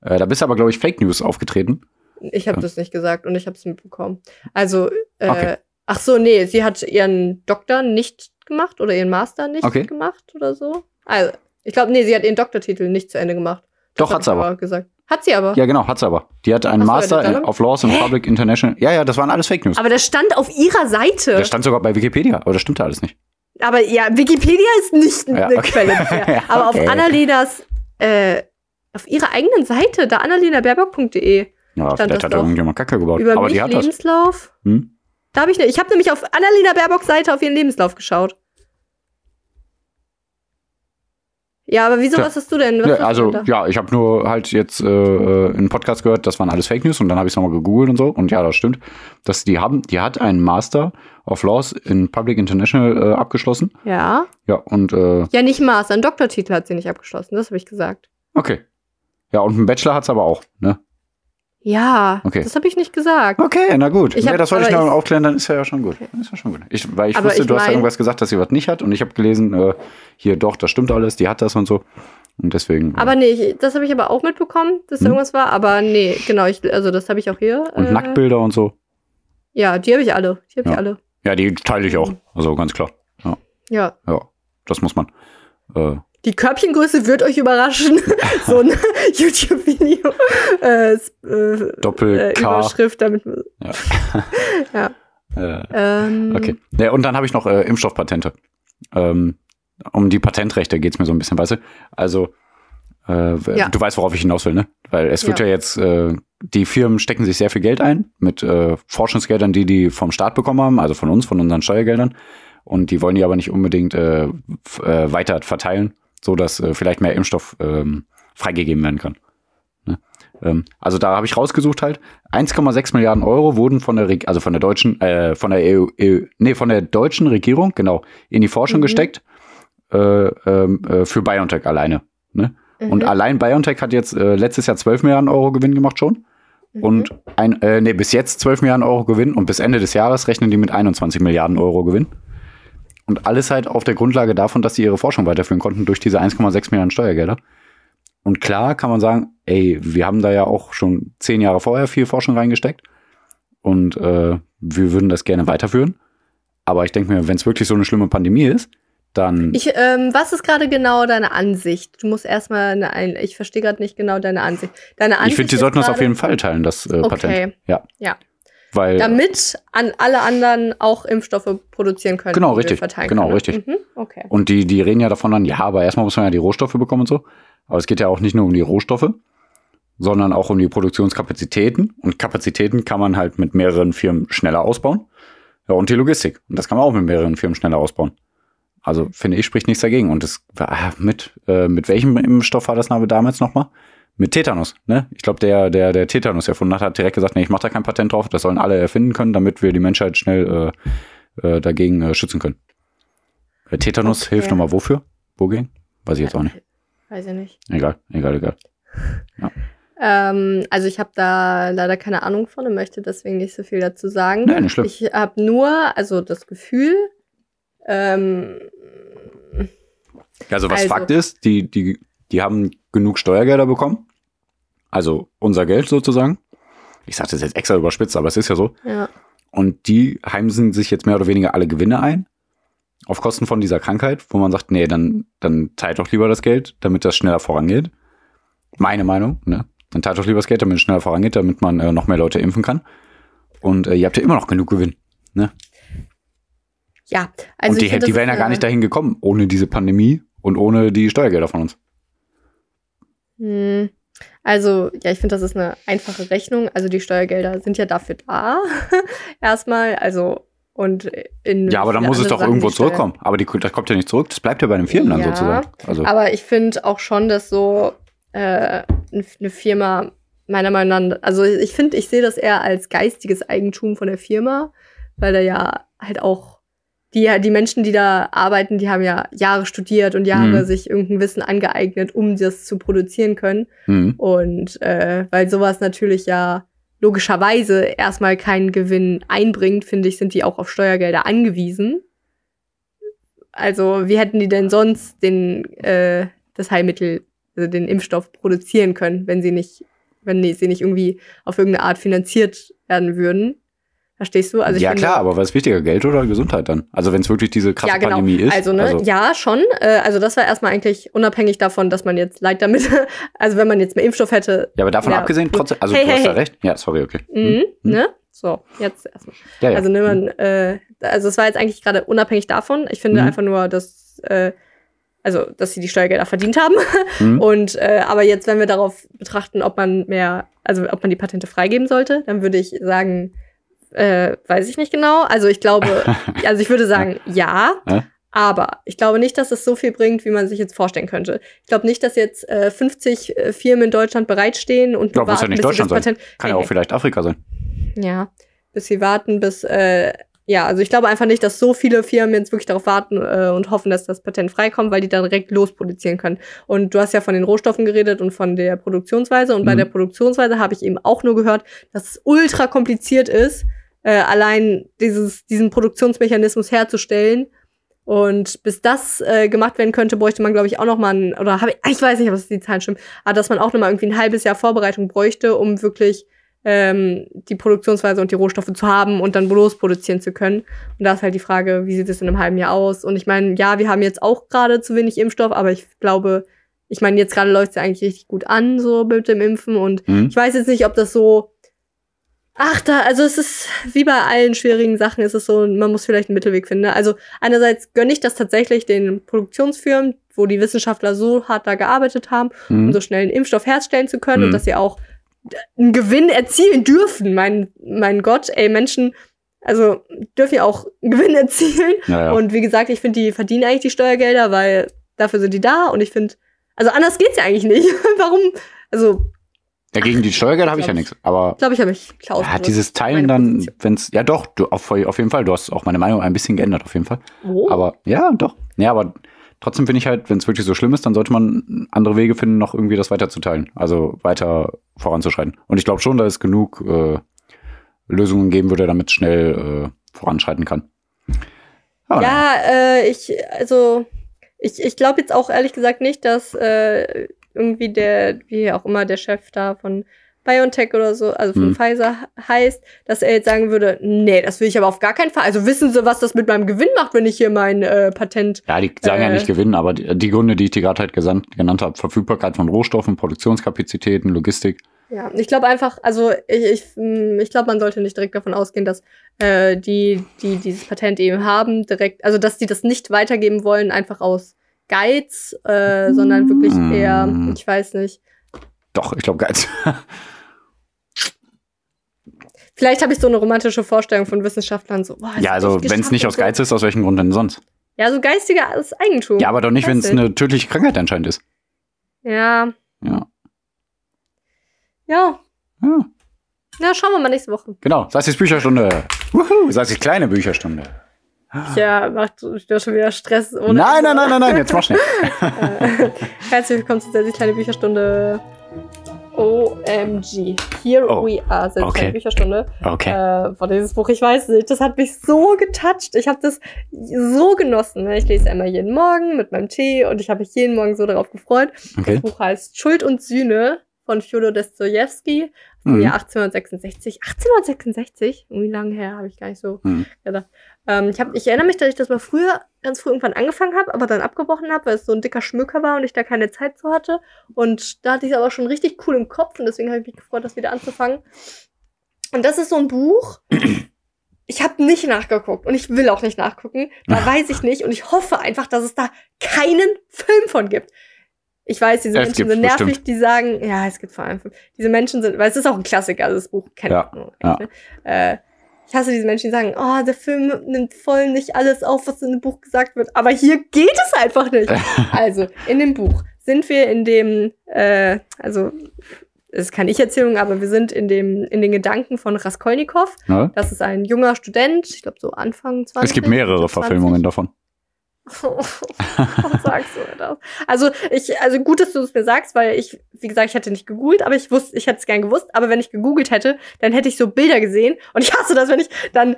Äh, da bist aber, glaube ich, Fake News aufgetreten. Ich habe das nicht gesagt und ich habe es mitbekommen. Also, äh, Okay. ach so, nee, sie hat ihren Doktor nicht gemacht oder ihren Master nicht Okay. gemacht oder so. Also, ich glaube, nee, sie hat ihren Doktortitel nicht zu Ende gemacht. Doch, hab hat sie aber. gesagt. Hat sie aber. Ja, genau, hat sie aber. Die hat einen Ach Master in, of Laws and Public International. Ja, ja, das waren alles Fake News. Aber das stand auf ihrer Seite. Das stand sogar bei Wikipedia, aber das stimmte alles nicht. Aber ja, Wikipedia ist nicht Ja, eine okay. Quelle. Ja, Aber okay. auf Annalenas, äh, auf ihrer eigenen Seite, da annalenabaerbock.de, Ja, Stand vielleicht das hat da doch. irgendjemand Kacke gebaut. über aber mich die hat das. Lebenslauf. Hm? Da habe ich ne, ich habe nämlich auf Annalena Baerbocks Seite auf ihren Lebenslauf geschaut. Ja, aber wieso, was hast du denn? Was du also, da? ja, ich habe nur halt jetzt äh, äh, in einem Podcast gehört, das waren alles Fake News und dann habe ich es nochmal gegoogelt und so. Und ja, das stimmt. Dass die haben, die hat einen Master of Laws in Public International äh, abgeschlossen. Ja. Ja, und äh, Ja, nicht Master, einen Doktortitel hat sie nicht abgeschlossen, das habe ich gesagt. okay. Ja, und einen Bachelor hat's aber auch, ne? Ja, Okay. das habe ich nicht gesagt. Okay, na gut. Ich hab- das wollte ich ich- aufklären, dann ist ja, ja schon gut. Ist ja schon gut. Ich, weil ich Aber wusste, ich du hast ja mein- irgendwas gesagt, dass sie was nicht hat und ich habe gelesen, äh, hier doch, das stimmt alles, die hat das und so. Und deswegen. äh, Aber nee, ich, das habe ich aber auch mitbekommen, dass da Hm. irgendwas war. Aber nee, genau, ich, also das habe ich auch hier. und äh, Nacktbilder und so. Ja, die habe ich alle. Die habe Ja. ich alle. Ja, die teile ich auch. Also ganz klar. Ja, Ja. ja das muss man. Äh, Die Körbchengröße wird euch überraschen. so ein YouTube-Video. Äh, äh, Doppel äh. Überschrift, damit. Ja. ja. Äh, Ähm, okay. Ja, und dann habe ich noch äh, Impfstoffpatente. Ähm, um die Patentrechte geht's mir so ein bisschen, weißt du? Also, äh, Ja. du weißt, worauf ich hinaus will, ne? Weil es wird ja, Ja. jetzt, äh, die Firmen stecken sich sehr viel Geld ein mit Forschungsgeldern, die die vom Staat bekommen haben, also von uns, von unseren Steuergeldern. Und die wollen die aber nicht unbedingt weiter verteilen, so dass äh, vielleicht mehr Impfstoff ähm, freigegeben werden kann. Ne? Ähm, also da habe ich rausgesucht halt, 1,6 Milliarden Euro wurden von der, Reg- also von der deutschen, äh, von der EU, EU, nee, von der deutschen Regierung, genau, in die Forschung Mhm. gesteckt äh, ähm, äh, für BioNTech alleine. Ne? Und mhm, allein BioNTech hat jetzt äh, letztes Jahr 12 Milliarden Euro Gewinn gemacht schon. mhm. Und ein, äh, nee, bis jetzt 12 Milliarden Euro Gewinn und bis Ende des Jahres rechnen die mit 21 Milliarden Euro Gewinn. Und alles halt auf der Grundlage davon, dass sie ihre Forschung weiterführen konnten durch diese 1,6 Milliarden Steuergelder. Und klar kann man sagen, ey, wir haben da ja auch schon zehn Jahre vorher viel Forschung reingesteckt und äh, wir würden das gerne weiterführen. Aber ich denke mir, wenn es wirklich so eine schlimme Pandemie ist, dann Ich, ähm, was ist gerade genau deine Ansicht? Du musst erstmal eine ein ich verstehe gerade nicht genau deine Ansicht. Deine Ansicht ich finde, die sollten das auf jeden Fall teilen, das äh, Patent. Okay. Ja. Ja. Weil Damit an alle anderen auch Impfstoffe produzieren können. Genau, richtig. verteilen Genau, können. richtig. Mhm, okay. Und die, die reden ja davon dann, ja, aber erstmal muss man ja die Rohstoffe bekommen und so. Aber es geht ja auch nicht nur um die Rohstoffe, sondern auch um die Produktionskapazitäten. Und Kapazitäten kann man halt mit mehreren Firmen schneller ausbauen. Ja, und die Logistik. Und das kann man auch mit mehreren Firmen schneller ausbauen. Also finde ich, spricht nichts dagegen. Und das war mit, äh, mit welchem Impfstoff war das damals nochmal? Mit Tetanus, ne? Ich glaube, der, der, der Tetanus erfunden hat, hat direkt gesagt, nee, ich mache da kein Patent drauf, das sollen alle erfinden können, damit wir die Menschheit schnell äh, äh, dagegen äh, schützen können. Äh, Tetanus Okay. hilft nochmal wofür? Wogegen? Weiß ich jetzt auch nicht. Weiß ich nicht. Egal, egal, egal. Ähm, also ich habe da leider keine Ahnung von und möchte deswegen nicht so viel dazu sagen. Nee, nicht schlimm. Ich habe nur, also das Gefühl, ähm, Also was Also- Fakt ist, die, die, die haben genug Steuergelder bekommen. Also unser Geld sozusagen. Ich sage das jetzt extra überspitzt, aber es ist ja so. ja. Und die heimsen sich jetzt mehr oder weniger alle Gewinne ein. Auf Kosten von dieser Krankheit, wo man sagt, nee, dann, dann teilt doch lieber das Geld, damit das schneller vorangeht. Meine Meinung, ne? Dann teilt doch lieber das Geld, damit es schneller vorangeht, damit man äh, noch mehr Leute impfen kann. Und äh, ihr habt ja immer noch genug Gewinn. Ja, also und die, die wären ja gar nicht dahin gekommen, ohne diese Pandemie und ohne die Steuergelder von uns. Hm. Also, ja, ich finde, das ist eine einfache Rechnung. Also, die Steuergelder sind ja dafür da. Erstmal, also, und in. Ja, aber dann muss es doch Sachen, irgendwo zurückkommen. Aber die, das kommt ja nicht zurück. Das bleibt ja bei den Firmen dann Ja, sozusagen. Also, Aber ich finde auch schon, dass so äh, eine Firma meiner Meinung nach, also ich finde, ich sehe das eher als geistiges Eigentum von der Firma, weil da ja halt auch die, die Menschen, die da arbeiten, die haben ja Jahre studiert und Jahre Mhm. sich irgendein Wissen angeeignet, um das zu produzieren können. Mhm. Und äh, weil sowas natürlich ja logischerweise erstmal keinen Gewinn einbringt, finde ich, sind die auch auf Steuergelder angewiesen. Also, wie hätten die denn sonst den, äh, das Heilmittel, also den Impfstoff produzieren können, wenn sie nicht, wenn sie nicht irgendwie auf irgendeine Art finanziert werden würden? Verstehst du? Also ich ja, finde- klar, aber was ist wichtiger, Geld oder Gesundheit dann? Also wenn es wirklich diese krasse ja, genau. Pandemie ist. Also, ne, ja, schon. Äh, also, das war erstmal eigentlich unabhängig davon, dass man jetzt Leid damit, also wenn man jetzt mehr Impfstoff hätte. Ja, aber davon Ja, abgesehen, trotzdem, also Hey, du hey, hast ja hey. recht. Ja, sorry, okay. Mhm, Mhm. ne? So, jetzt erstmal. Ja, ja. Also, ne, man, äh, also es war jetzt eigentlich gerade unabhängig davon. Ich finde Mhm. einfach nur, dass, äh, also, dass sie die Steuergelder verdient haben. Mhm. Und äh, aber jetzt, wenn wir darauf betrachten, ob man mehr, also ob man die Patente freigeben sollte, dann würde ich sagen, äh, weiß ich nicht genau. Also ich glaube, also ich würde sagen, ja. Aber ich glaube nicht, dass es so viel bringt, wie man sich jetzt vorstellen könnte. Ich glaube nicht, dass jetzt äh, 50 äh, Firmen in Deutschland bereitstehen und Ja, muss ja nicht bis sie Deutschland das sein. Patent. Kann ja Hey, auch vielleicht Afrika sein. ja, bis sie warten, bis, äh, ja, also ich glaube einfach nicht, dass so viele Firmen jetzt wirklich darauf warten äh, und hoffen, dass das Patent freikommt, weil die dann direkt losproduzieren können. Und du hast ja von den Rohstoffen geredet und von der Produktionsweise. Und bei Mhm. der Produktionsweise habe ich eben auch nur gehört, dass es ultra kompliziert ist, äh, allein dieses, diesen Produktionsmechanismus herzustellen. Und bis das äh, gemacht werden könnte, bräuchte man, glaube ich, auch noch mal ein, oder habe ich, ich weiß nicht, ob das die Zahlen stimmen, aber dass man auch noch mal irgendwie ein halbes Jahr Vorbereitung bräuchte, um wirklich ähm, die Produktionsweise und die Rohstoffe zu haben und dann bloß produzieren zu können. Und da ist halt die Frage, wie sieht es in einem halben Jahr aus? Und ich meine, ja, wir haben jetzt auch gerade zu wenig Impfstoff, aber ich glaube, ich meine, jetzt gerade läuft es ja eigentlich richtig gut an, so mit dem Impfen. Und Mhm. ich weiß jetzt nicht, ob das so. Ach, da, also es ist wie bei allen schwierigen Sachen, ist es so, man muss vielleicht einen Mittelweg finden. ne? Also einerseits gönne ich das tatsächlich den Produktionsfirmen, wo die Wissenschaftler so hart da gearbeitet haben, um Mhm. so schnell einen Impfstoff herstellen zu können Mhm. und dass sie auch einen Gewinn erzielen dürfen. Mein, mein Gott, ey, Menschen, also dürfen ja auch einen Gewinn erzielen. Ja, ja. Und wie gesagt, ich finde, die verdienen eigentlich die Steuergelder, weil dafür sind die da. Und ich finde, also anders geht's ja eigentlich nicht. Warum? Also, ja, gegen die Steuergelder habe ich ja nichts. Aber glaube ich, habe ich Klaus. ja, dieses Teilen dann, wenn es, ja doch, du, auf, auf jeden Fall, du hast auch meine Meinung ein bisschen geändert, auf jeden Fall. Wo? Aber ja, doch. Ja, aber trotzdem finde ich halt, wenn es wirklich so schlimm ist, dann sollte man andere Wege finden, noch irgendwie das weiterzuteilen. Also weiter voranzuschreiten. Und ich glaube schon, da es genug äh, Lösungen geben würde, damit es schnell äh, voranschreiten kann. Aber Ja, äh, ich, also, ich, ich glaube jetzt auch ehrlich gesagt nicht, dass äh, irgendwie der, wie auch immer der Chef da von BioNTech oder so, also von Hm. Pfizer heißt, dass er jetzt sagen würde, nee, das will ich aber auf gar keinen Fall. Also wissen Sie, was das mit meinem Gewinn macht, wenn ich hier mein äh, Patent. Ja, die sagen ja Äh. nicht gewinnen, aber die, die Gründe, die ich dir gerade halt gesandt, genannt habe, Verfügbarkeit von Rohstoffen, Produktionskapazitäten, Logistik. Ja, ich glaube einfach, also ich, ich, mh, ich glaube, man sollte nicht direkt davon ausgehen, dass äh, die, die dieses Patent eben haben, direkt, also dass die das nicht weitergeben wollen, einfach aus Geiz, äh, sondern wirklich eher, ich weiß nicht, Doch, ich glaube, Geiz. Vielleicht habe ich so eine romantische Vorstellung von Wissenschaftlern so. Boah, ja, also wenn es nicht aus Geiz ist, aus welchem Grund denn sonst? Ja, so geistiges Eigentum. Ja, aber doch nicht, wenn es eine tödliche Krankheit anscheinend ist. Ja, Ja. ja. ja. Ja, schauen wir mal nächste Woche. Genau, das ist Bücherstunde. Wuhu, die kleine Bücherstunde. Ja, macht ja schon wieder Stress. Ohne Nein, nein, nein, nein, nein, jetzt mach schnell. Äh, Herzlich willkommen zu der kleine Bücherstunde. OMG. Here Oh, we are. Sehr okay. kleine Bücherstunde. Okay. Äh, boah, dieses Buch, ich weiß nicht, das hat mich so getoucht. Ich habe das so genossen. Ich lese immer jeden Morgen mit meinem Tee und ich habe mich jeden Morgen so darauf gefreut. Okay. Das Buch heißt Schuld und Sühne von Fjodor Dostojewski im Mhm. Jahr 1866. 1866? Wie lange her habe ich gar nicht so Mhm. gedacht. Ähm, ich, hab, ich erinnere mich, dass ich das mal früher, ganz früh irgendwann angefangen habe, aber dann abgebrochen habe, weil es so ein dicker Schmöker war und ich da keine Zeit zu hatte. Und da hatte ich es aber schon richtig cool im Kopf und deswegen habe ich mich gefreut, das wieder anzufangen. Und das ist so ein Buch. Ich habe nicht nachgeguckt und ich will auch nicht nachgucken. Da weiß ich nicht und ich hoffe einfach, dass es da keinen Film von gibt. Ich weiß, diese Es Menschen sind nervig, bestimmt. die sagen, ja, es gibt vor allem Film. Diese Menschen sind, weil es ist auch ein Klassiker, also das Buch kennt Ja, man. ja. Ne? Äh, ich hasse diese Menschen, die sagen, oh, der Film nimmt voll nicht alles auf, was in dem Buch gesagt wird. Aber hier geht es einfach nicht. also, in dem Buch sind wir in dem, äh, also das ist keine Ich-Erzählung, aber wir sind in, dem, in den Gedanken von Raskolnikow. Ja? Das ist ein junger Student, ich glaube so Anfang 20. Es gibt mehrere 20. Verfilmungen davon. Warum sagst du mir das? Also, ich, also gut, dass du es mir sagst, weil ich, wie gesagt, ich hätte nicht gegoogelt, aber ich wusste, ich hätte es gern gewusst. Aber wenn ich gegoogelt hätte, dann hätte ich so Bilder gesehen. Und ich hasse das, wenn ich dann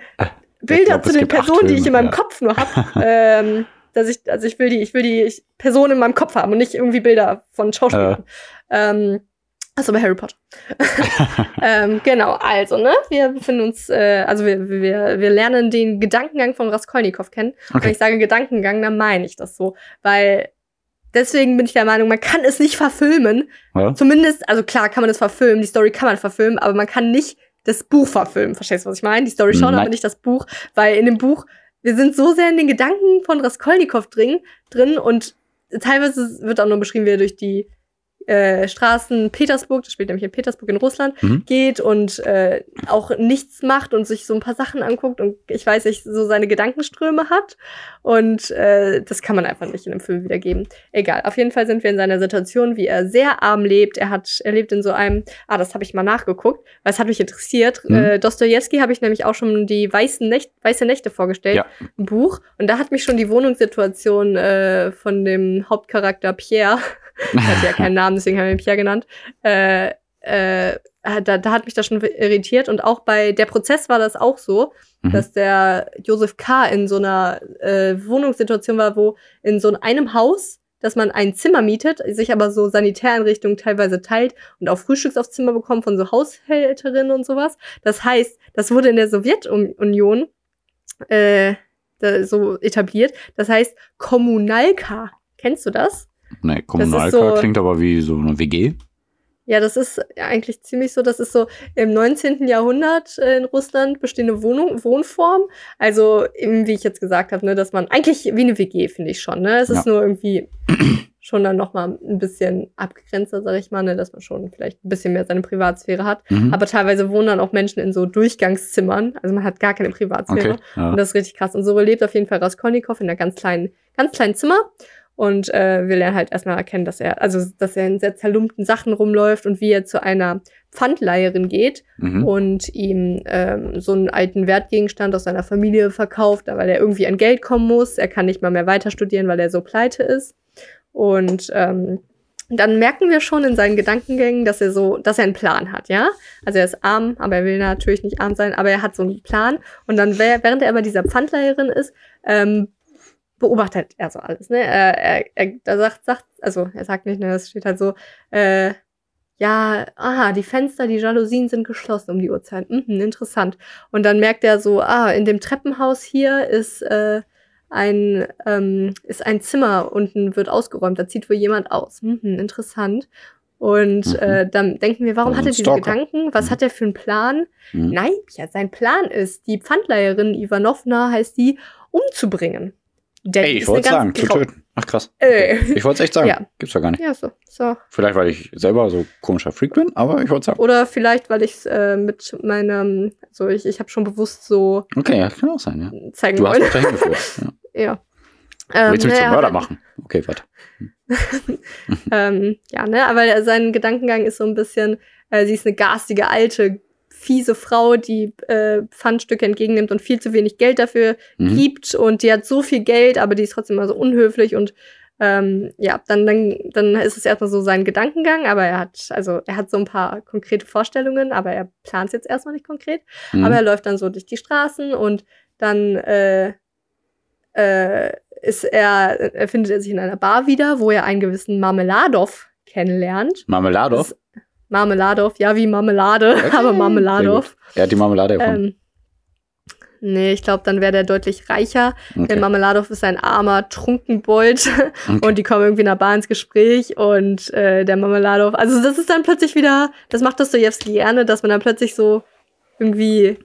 Bilder glaub, zu den Personen, die ich in Filme, meinem ja. Kopf nur habe, ähm, dass ich, also ich will die, ich will die ich, Personen in meinem Kopf haben und nicht irgendwie Bilder von Schauspielern. Ähm, also bei Harry Potter. ähm, genau, also, ne? Wir befinden uns, äh, also wir, wir, wir lernen den Gedankengang von Raskolnikow kennen. Und wenn Okay. ich sage Gedankengang, dann meine ich das so. Weil deswegen bin ich der Meinung, man kann es nicht verfilmen. Ja? Zumindest, also klar kann man es verfilmen, die Story kann man verfilmen, aber man kann nicht das Buch verfilmen. Verstehst du, was ich meine? Die Story schon, Nein. aber nicht das Buch. Weil in dem Buch, wir sind so sehr in den Gedanken von Raskolnikow drin, drin und teilweise wird auch nur beschrieben, wie er durch die äh, Straßen Petersburg, das spielt nämlich in Petersburg in Russland, Mhm. geht und äh, auch nichts macht und sich so ein paar Sachen anguckt und ich weiß nicht, so seine Gedankenströme hat. Und äh, das kann man einfach nicht in einem Film wiedergeben. Egal, auf jeden Fall sind wir in seiner Situation, wie er sehr arm lebt. Er hat, er lebt in so einem, ah, das habe ich mal nachgeguckt, weil es hat mich interessiert. Mhm. Äh, Dostoevsky habe ich nämlich auch schon die weißen Nächte, weiße Nächte vorgestellt, Ja. ein Buch. Und da hat mich schon die Wohnungssituation äh, von dem Hauptcharakter Pierre, er hat ja keinen Namen, deswegen haben wir ihn Pierre genannt, äh, äh, da, da hat mich das schon irritiert. Und auch bei Der Prozess war das auch so, Mhm. dass der Josef K. in so einer äh, Wohnungssituation war, wo in so einem Haus, dass man ein Zimmer mietet, sich aber so Sanitäreinrichtungen teilweise teilt und auch Frühstücks aufs Zimmer bekommt von so Haushälterinnen und sowas. Das heißt, das wurde in der Sowjetunion äh, so etabliert. Das heißt Kommunalka. Kennst du das? Nee, Kommunalka so- klingt aber wie so eine WG. Ja, das ist eigentlich ziemlich so. Das ist so im 19. Jahrhundert äh, in Russland bestehende Wohnung, Wohnform. Also, eben, wie ich jetzt gesagt habe, ne, dass man eigentlich wie eine WG, finde ich schon. Ne? Es ist Ja. nur irgendwie schon dann noch mal ein bisschen abgegrenzter, sag ich mal, ne, dass man schon vielleicht ein bisschen mehr seine Privatsphäre hat. Mhm. Aber teilweise wohnen dann auch Menschen in so Durchgangszimmern. Also man hat gar keine Privatsphäre. okay. Ja. Und das ist richtig krass. Und so lebt auf jeden Fall Raskolnikow in einer ganz kleinen, ganz kleinen Zimmer. Und äh, wir lernen halt erstmal erkennen, dass er, also dass er in sehr zerlumpten Sachen rumläuft und wie er zu einer Pfandleiherin geht Mhm. und ihm ähm, so einen alten Wertgegenstand aus seiner Familie verkauft, weil er irgendwie an Geld kommen muss. Er kann nicht mal mehr weiter studieren, weil er so pleite ist. Und ähm, dann merken wir schon in seinen Gedankengängen, dass er so, dass er einen Plan hat, ja. Also er ist arm, aber er will natürlich nicht arm sein, aber er hat so einen Plan. Und dann, während er bei dieser Pfandleiherin ist, ähm, beobachtet er so alles, ne? Er, er, er da sagt, sagt, also er sagt nicht, ne, es steht halt so, äh, ja, aha, die Fenster, die Jalousien sind geschlossen um die Uhrzeit. Mhm, interessant. Und dann merkt er so, ah, in dem Treppenhaus hier ist äh, ein ähm, ist ein Zimmer unten wird ausgeräumt. Da zieht wohl jemand aus. Mhm, interessant. Und Mhm. äh, dann denken wir, warum Also hat er diese Stalker. Gedanken? Was Mhm. hat er für einen Plan? Mhm. Nein, ja, sein Plan ist, die Pfandleiherin Ivanovna heißt die, umzubringen. Die Ey, ich wollte sagen, zu töten. Ach krass. Äh. Ich wollte es echt sagen. Ja. Gibt's ja gar nicht. Ja, so. so. Vielleicht, weil ich selber so komischer Freak bin, aber ich wollte sagen. Oder vielleicht, weil ich es äh, mit meinem, also ich, ich habe schon bewusst so Okay, ja, kann auch sein, ja. zeigen Du hast wollen. mich dahin geführt. Ja. Ja. Ähm, Willst du mich zum Mörder machen? Okay, warte. Ähm, ja, ne, aber sein Gedankengang ist so ein bisschen, äh, sie ist eine garstige, alte, fiese Frau, die äh, Pfandstücke entgegennimmt und viel zu wenig Geld dafür Mhm. gibt und die hat so viel Geld, aber die ist trotzdem mal so unhöflich und ähm, ja, dann, dann, dann ist es erstmal so sein Gedankengang, aber er hat, also er hat so ein paar konkrete Vorstellungen, aber er plant es jetzt erstmal nicht konkret. Mhm. Aber er läuft dann so durch die Straßen und dann äh, äh, ist er, er findet er sich in einer Bar wieder, wo er einen gewissen Marmeladow kennenlernt. Marmeladov? Das- ja, wie Marmelade, Okay, aber gut. Er hat die Marmelade erfunden. Ähm, nee, ich glaube, dann wäre der deutlich reicher. Denn okay. Marmeladow ist ein armer Trunkenbold Okay. und die kommen irgendwie in der Bar ins Gespräch und äh, der Marmeladow, also das ist dann plötzlich wieder, das macht Dostoevsky gerne, dass man dann plötzlich so irgendwie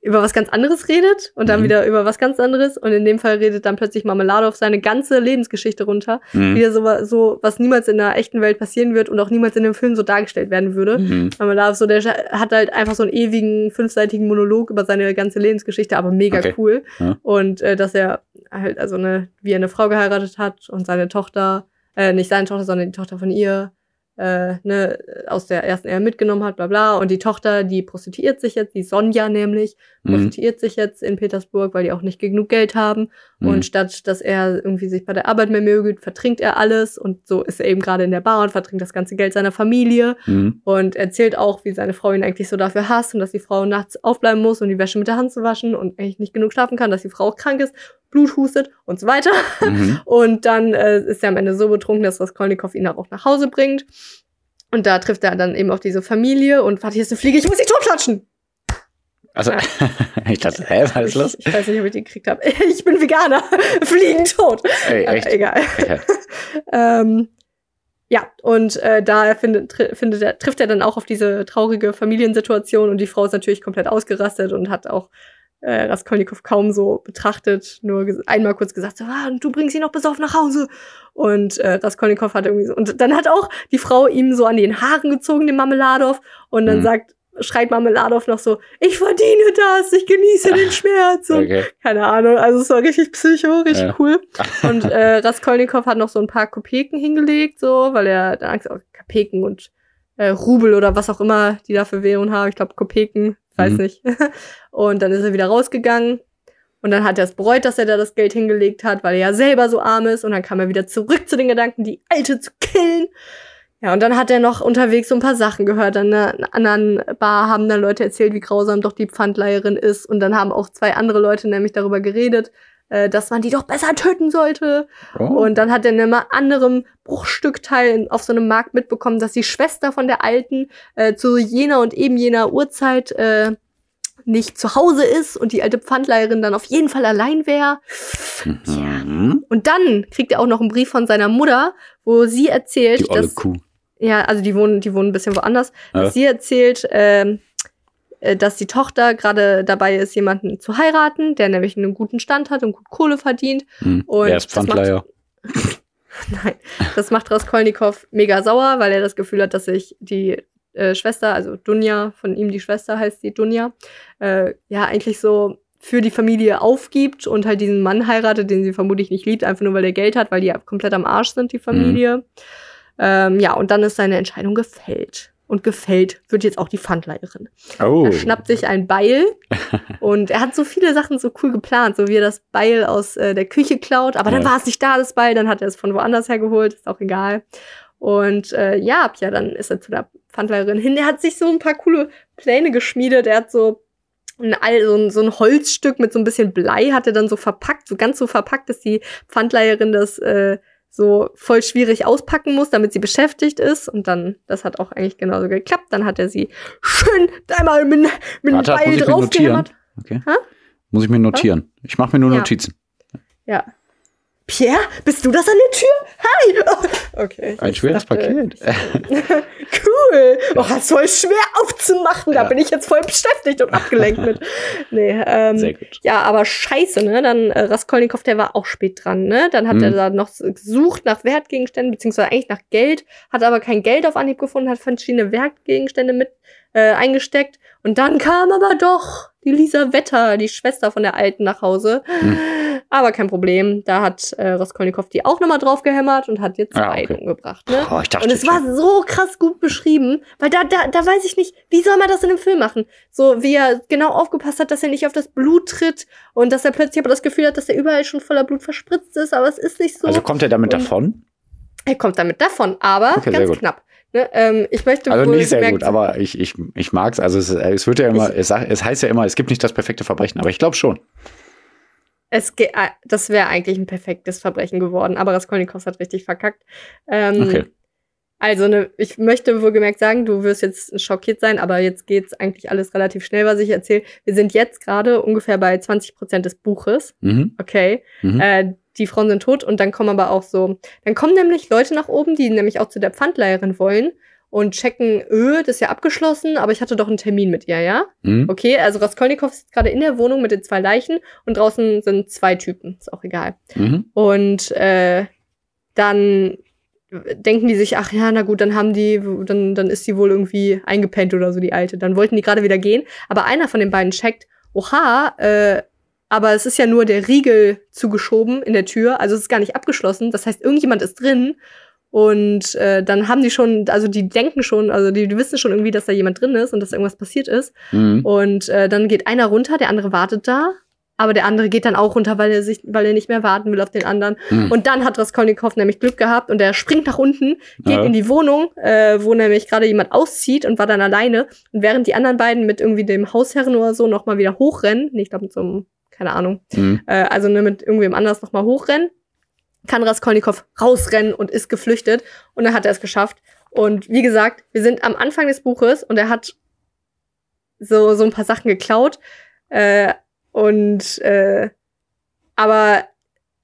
über was ganz anderes redet und dann Mhm. wieder über was ganz anderes und in dem Fall redet dann plötzlich Marmeladow seine ganze Lebensgeschichte runter, Mhm. wieder so, so was niemals in der echten Welt passieren wird und auch niemals in dem Film so dargestellt werden würde. Mhm. Marmeladow so, der hat halt einfach so einen ewigen fünfseitigen Monolog über seine ganze Lebensgeschichte, aber mega Okay. cool. Ja. Und äh, dass er halt, also ne, wie er eine Frau geheiratet hat und seine Tochter, äh, nicht seine Tochter, sondern die Tochter von ihr, äh, ne, aus der ersten Ehe mitgenommen hat, bla bla. Und die Tochter, die prostituiert sich jetzt, die Sonja nämlich, Mhm. prostituiert sich jetzt in Petersburg, weil die auch nicht genug Geld haben. Mhm. Und statt dass er irgendwie sich bei der Arbeit mehr Mühe gibt, vertrinkt er alles. Und so ist er eben gerade in der Bar und vertrinkt das ganze Geld seiner Familie. Mhm. Und erzählt auch, wie seine Frau ihn eigentlich so dafür hasst und dass die Frau nachts aufbleiben muss, um die Wäsche mit der Hand zu waschen und eigentlich nicht genug schlafen kann, dass die Frau auch krank ist, Blut hustet und so weiter. Mhm. Und dann äh, ist er am Ende so betrunken, dass Raskolnikow ihn auch nach Hause bringt. Und da trifft er dann eben auf diese Familie und warte, hier ist eine Fliege, ich muss sie totklatschen. Also, ich dachte, hä, was ist los? Ich, ich weiß nicht, ob ich die gekriegt habe. Ich bin Veganer. Fliegen tot. Ey, Äh, echt? egal. Ja. Ähm, ja, und äh, da findet, findet er, trifft er dann auch auf diese traurige Familiensituation und die Frau ist natürlich komplett ausgerastet und hat auch äh, Raskolnikow kaum so betrachtet, nur einmal kurz gesagt, so, ah, du bringst ihn noch besoffen nach Hause. Und äh, Raskolnikow hat irgendwie so, und dann hat auch die Frau ihm so an den Haaren gezogen, den Marmeladow, und dann Mhm. sagt, schreit Marmeladow noch so, ich verdiene das, ich genieße den Schmerz. Und Okay. keine Ahnung, also es war richtig psycho, richtig Ja. cool. Und äh, Raskolnikow hat noch so ein paar Kopeken hingelegt, so, weil er da Angst auch Kopeken und äh, Rubel oder was auch immer die da für Währung haben. Ich glaube Kopeken, weiß Mhm. nicht. Und dann ist er wieder rausgegangen. Und dann hat er es bereut, dass er da das Geld hingelegt hat, weil er ja selber so arm ist. Und dann kam er wieder zurück zu den Gedanken, die Alte zu killen. Ja, und dann hat er noch unterwegs so ein paar Sachen gehört. An einer anderen Bar haben dann Leute erzählt, wie grausam doch die Pfandleiherin ist. Und dann haben auch zwei andere Leute nämlich darüber geredet, äh, dass man die doch besser töten sollte. Oh. Und dann hat er in einem anderen Bruchstückteil auf so einem Markt mitbekommen, dass die Schwester von der Alten äh, zu jener und eben jener Uhrzeit äh, nicht zu Hause ist und die alte Pfandleiherin dann auf jeden Fall allein wäre. Mhm. Und dann kriegt er auch noch einen Brief von seiner Mutter, wo sie erzählt, Die dass Kuh. ja, also die wohnen, die wohnen ein bisschen woanders. Ja. Dass sie erzählt, äh, dass die Tochter gerade dabei ist, jemanden zu heiraten, der nämlich einen guten Stand hat und gut Kohle verdient. Mhm. Und er ist Pfandleiher. Nein, das macht Raskolnikow mega sauer, weil er das Gefühl hat, dass sich die äh, Schwester, also Dunja, von ihm die Schwester heißt die Dunja, äh, ja eigentlich so für die Familie aufgibt und halt diesen Mann heiratet, den sie vermutlich nicht liebt, einfach nur weil er Geld hat, weil die ja komplett am Arsch sind, die Familie. Ähm, ja, und dann ist seine Entscheidung gefällt. Und gefällt wird jetzt auch die Pfandleiherin. Oh. Er schnappt sich ein Beil und er hat so viele Sachen so cool geplant, so wie er das Beil aus äh, der Küche klaut, aber dann Ja. war es nicht da, das Beil, dann hat er es von woanders her geholt, ist auch egal. Und äh, ja, ja, dann ist er zu der Pfandleiherin hin. Er hat sich so ein paar coole Pläne geschmiedet. Er hat so ein, so ein, so ein Holzstück mit so ein bisschen Blei hat er dann so verpackt, so ganz so verpackt, dass die Pfandleiherin das äh, so voll schwierig auspacken muss, damit sie beschäftigt ist. Und dann, das hat auch eigentlich genauso geklappt. Dann hat er sie schön einmal mit, mit dem Beil muss ich mir draufgehämmert. Okay. Muss ich mir notieren. Ich mache mir nur Ja. Notizen. Ja. Pierre, bist du das an der Tür? Hi! Okay. Ein schweres dachte- Paket. cool. Oh, das ist voll schwer aufzumachen. Da Ja. bin ich jetzt voll beschäftigt und abgelenkt mit. Nee, ähm, Sehr gut. ja, aber scheiße, ne? Dann äh, Raskolnikow, der war auch spät dran, ne? Dann hat Mhm. er da noch gesucht nach Wertgegenständen, beziehungsweise eigentlich nach Geld, hat aber kein Geld auf Anhieb gefunden, hat verschiedene Wertgegenstände mit äh, eingesteckt. Und dann kam aber doch Lisa Wetter, die Schwester von der Alten, nach Hause. Mhm. Aber kein Problem. Da hat äh, Raskolnikow die auch nochmal drauf gehämmert und hat jetzt Ah, beide okay. umgebracht, ne? Oh, ich dachte Und es war so krass gut beschrieben, weil da, da, da weiß ich nicht, wie soll man das in dem Film machen? So, wie er genau aufgepasst hat, dass er nicht auf das Blut tritt und dass er plötzlich aber das Gefühl hat, dass er überall schon voller Blut verspritzt ist, aber es ist nicht so. Also kommt er damit Und- davon? er kommt damit davon, aber Okay, ganz knapp. Ne? Ähm, ich möchte Also nicht sehr gut, aber ich, ich, ich mag's. Also es, es wird ja immer, es, sag- es heißt ja immer, es gibt nicht das perfekte Verbrechen, aber ich glaube schon. Es äh, das wäre eigentlich ein perfektes Verbrechen geworden, aber Raskolnikow hat richtig verkackt. Ähm, Okay. Also, ne, ich möchte wohlgemerkt sagen, du wirst jetzt schockiert sein, aber jetzt geht's eigentlich alles relativ schnell, was ich erzähle. Wir sind jetzt gerade ungefähr bei 20 Prozent des Buches, Mhm. okay? Mhm. Äh, die Frauen sind tot und dann kommen aber auch so, dann kommen nämlich Leute nach oben, die nämlich auch zu der Pfandleiherin wollen und checken, öh, das ist ja abgeschlossen, aber ich hatte doch einen Termin mit ihr, ja? Mhm. Okay, also Raskolnikow ist gerade in der Wohnung mit den zwei Leichen und draußen sind zwei Typen, ist auch egal. Mhm. Und äh, dann denken die sich, ach ja, na gut, dann haben die, dann, dann ist sie wohl irgendwie eingepennt oder so, die Alte. Dann wollten die gerade wieder gehen, aber einer von den beiden checkt, oha, äh, aber es ist ja nur der Riegel zugeschoben in der Tür, also es ist gar nicht abgeschlossen. Das heißt, irgendjemand ist drin Und äh, dann haben die schon, also die denken schon, also die, die wissen schon irgendwie, dass da jemand drin ist und dass irgendwas passiert ist. Mhm. Und äh, dann geht einer runter, der andere wartet da. Aber der andere geht dann auch runter, weil er sich, weil er nicht mehr warten will auf den anderen. Mhm. Und dann hat Raskolnikow nämlich Glück gehabt und er springt nach unten, geht Ja. in die Wohnung, äh, wo nämlich gerade jemand auszieht und war dann alleine. Und während die anderen beiden mit irgendwie dem Hausherren oder so nochmal wieder hochrennen, ich glaube mit so einem, keine Ahnung, Mhm. äh, also ne, mit irgendwem anders nochmal hochrennen, kann Raskolnikow rausrennen und ist geflüchtet. Und dann hat er es geschafft. Und wie gesagt, wir sind am Anfang des Buches und er hat so, so ein paar Sachen geklaut. Äh, und äh, aber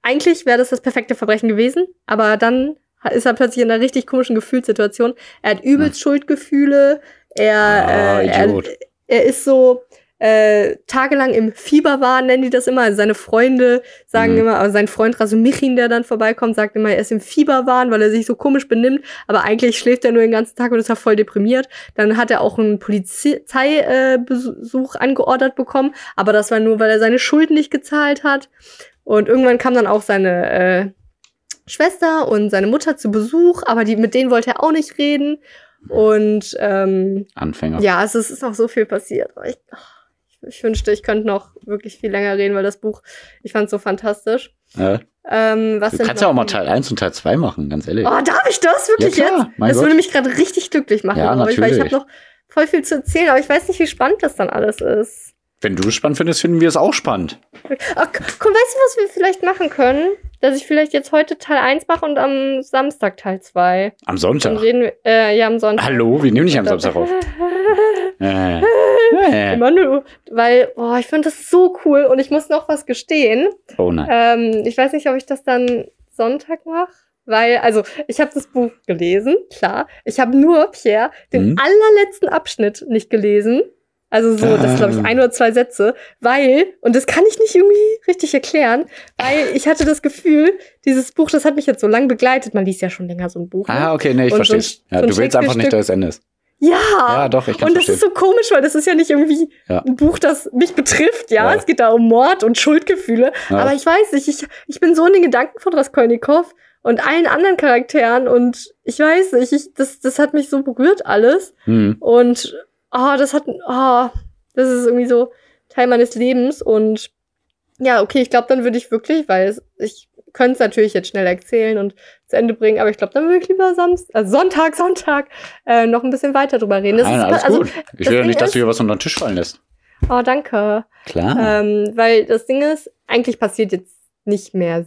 eigentlich wäre das das perfekte Verbrechen gewesen. Aber dann ist er plötzlich in einer richtig komischen Gefühlssituation. Er hat übelst Schuldgefühle. Er, Ah, äh, er, er ist so äh, tagelang im Fieberwahn, nennen die das immer. Also seine Freunde sagen Mhm. immer, also sein Freund Rasumichin, der dann vorbeikommt, sagt immer, er ist im Fieberwahn, weil er sich so komisch benimmt. Aber eigentlich schläft er nur den ganzen Tag und ist ja voll deprimiert. Dann hat er auch einen Polizeibesuch äh, angeordert bekommen. Aber das war nur, weil er seine Schulden nicht gezahlt hat. Und irgendwann kam dann auch seine äh, Schwester und seine Mutter zu Besuch, aber die, mit denen wollte er auch nicht reden. Und ähm, Anfänger. ja, es ist, noch so viel passiert. Ich, ach, ich, wünschte, ich könnte noch wirklich viel länger reden, weil das Buch, ich fand es so fantastisch. Ja. Ähm, was Du kannst ja auch mal Teil 1 und Teil 2 machen, ganz ehrlich. Oh, darf ich das wirklich Ja, klar, jetzt? Das Gott. würde mich gerade richtig glücklich machen, Ja, glaub ich, weil ich habe natürlich. noch voll viel zu erzählen, aber ich weiß nicht, wie spannend das dann alles ist. Wenn du es spannend findest, finden wir es auch spannend. Ach, komm, weißt du, was wir vielleicht machen können? Dass ich vielleicht jetzt heute Teil 1 mache und am Samstag Teil 2. Am Dann Sonntag. reden wir, äh, ja, am Sonntag. Hallo, wir nehmen dich am Samstag auf. Äh. Äh. Immer nur, weil, boah, ich finde das so cool und ich muss noch was gestehen. Oh nein. Ähm, ich weiß nicht, ob ich das dann Sonntag mache. Weil, also, ich habe das Buch gelesen, klar. Ich habe nur, Pierre, den Mhm. allerletzten Abschnitt nicht gelesen. Also so, das glaube ich Ah. ein oder zwei Sätze, weil, und das kann ich nicht irgendwie richtig erklären, weil ich hatte das Gefühl, dieses Buch, das hat mich jetzt so lange begleitet. Man liest ja schon länger so ein Buch. ne? Ah, okay, nee, ich Und so verstehe. Ja, so du willst einfach nicht, dass es Ende ist. Ja, Ja, doch, ich kann und das verstehen. ist so komisch, weil das ist ja nicht irgendwie Ja. ein Buch, das mich betrifft, ja. Ja. Es geht da um Mord und Schuldgefühle. Ja. Aber ich weiß nicht, ich, ich bin so in den Gedanken von Raskolnikow und allen anderen Charakteren und ich weiß nicht, ich, das, das hat mich so berührt alles. Hm. Und oh, das hat, oh, das ist irgendwie so Teil meines Lebens. Und ja, okay, ich glaube, dann würde ich wirklich, weil es, ich könnte es natürlich jetzt schnell erzählen und zu Ende bringen, aber ich glaube, dann würde ich lieber Samstag, also Sonntag, Sonntag äh, noch ein bisschen weiter drüber reden. Das Nein, ist, alles also, gut. Ich will ja nicht, dass du hier was unter den Tisch fallen lässt. Oh, danke. Klar. Ähm, weil das Ding ist, eigentlich passiert jetzt nicht mehr,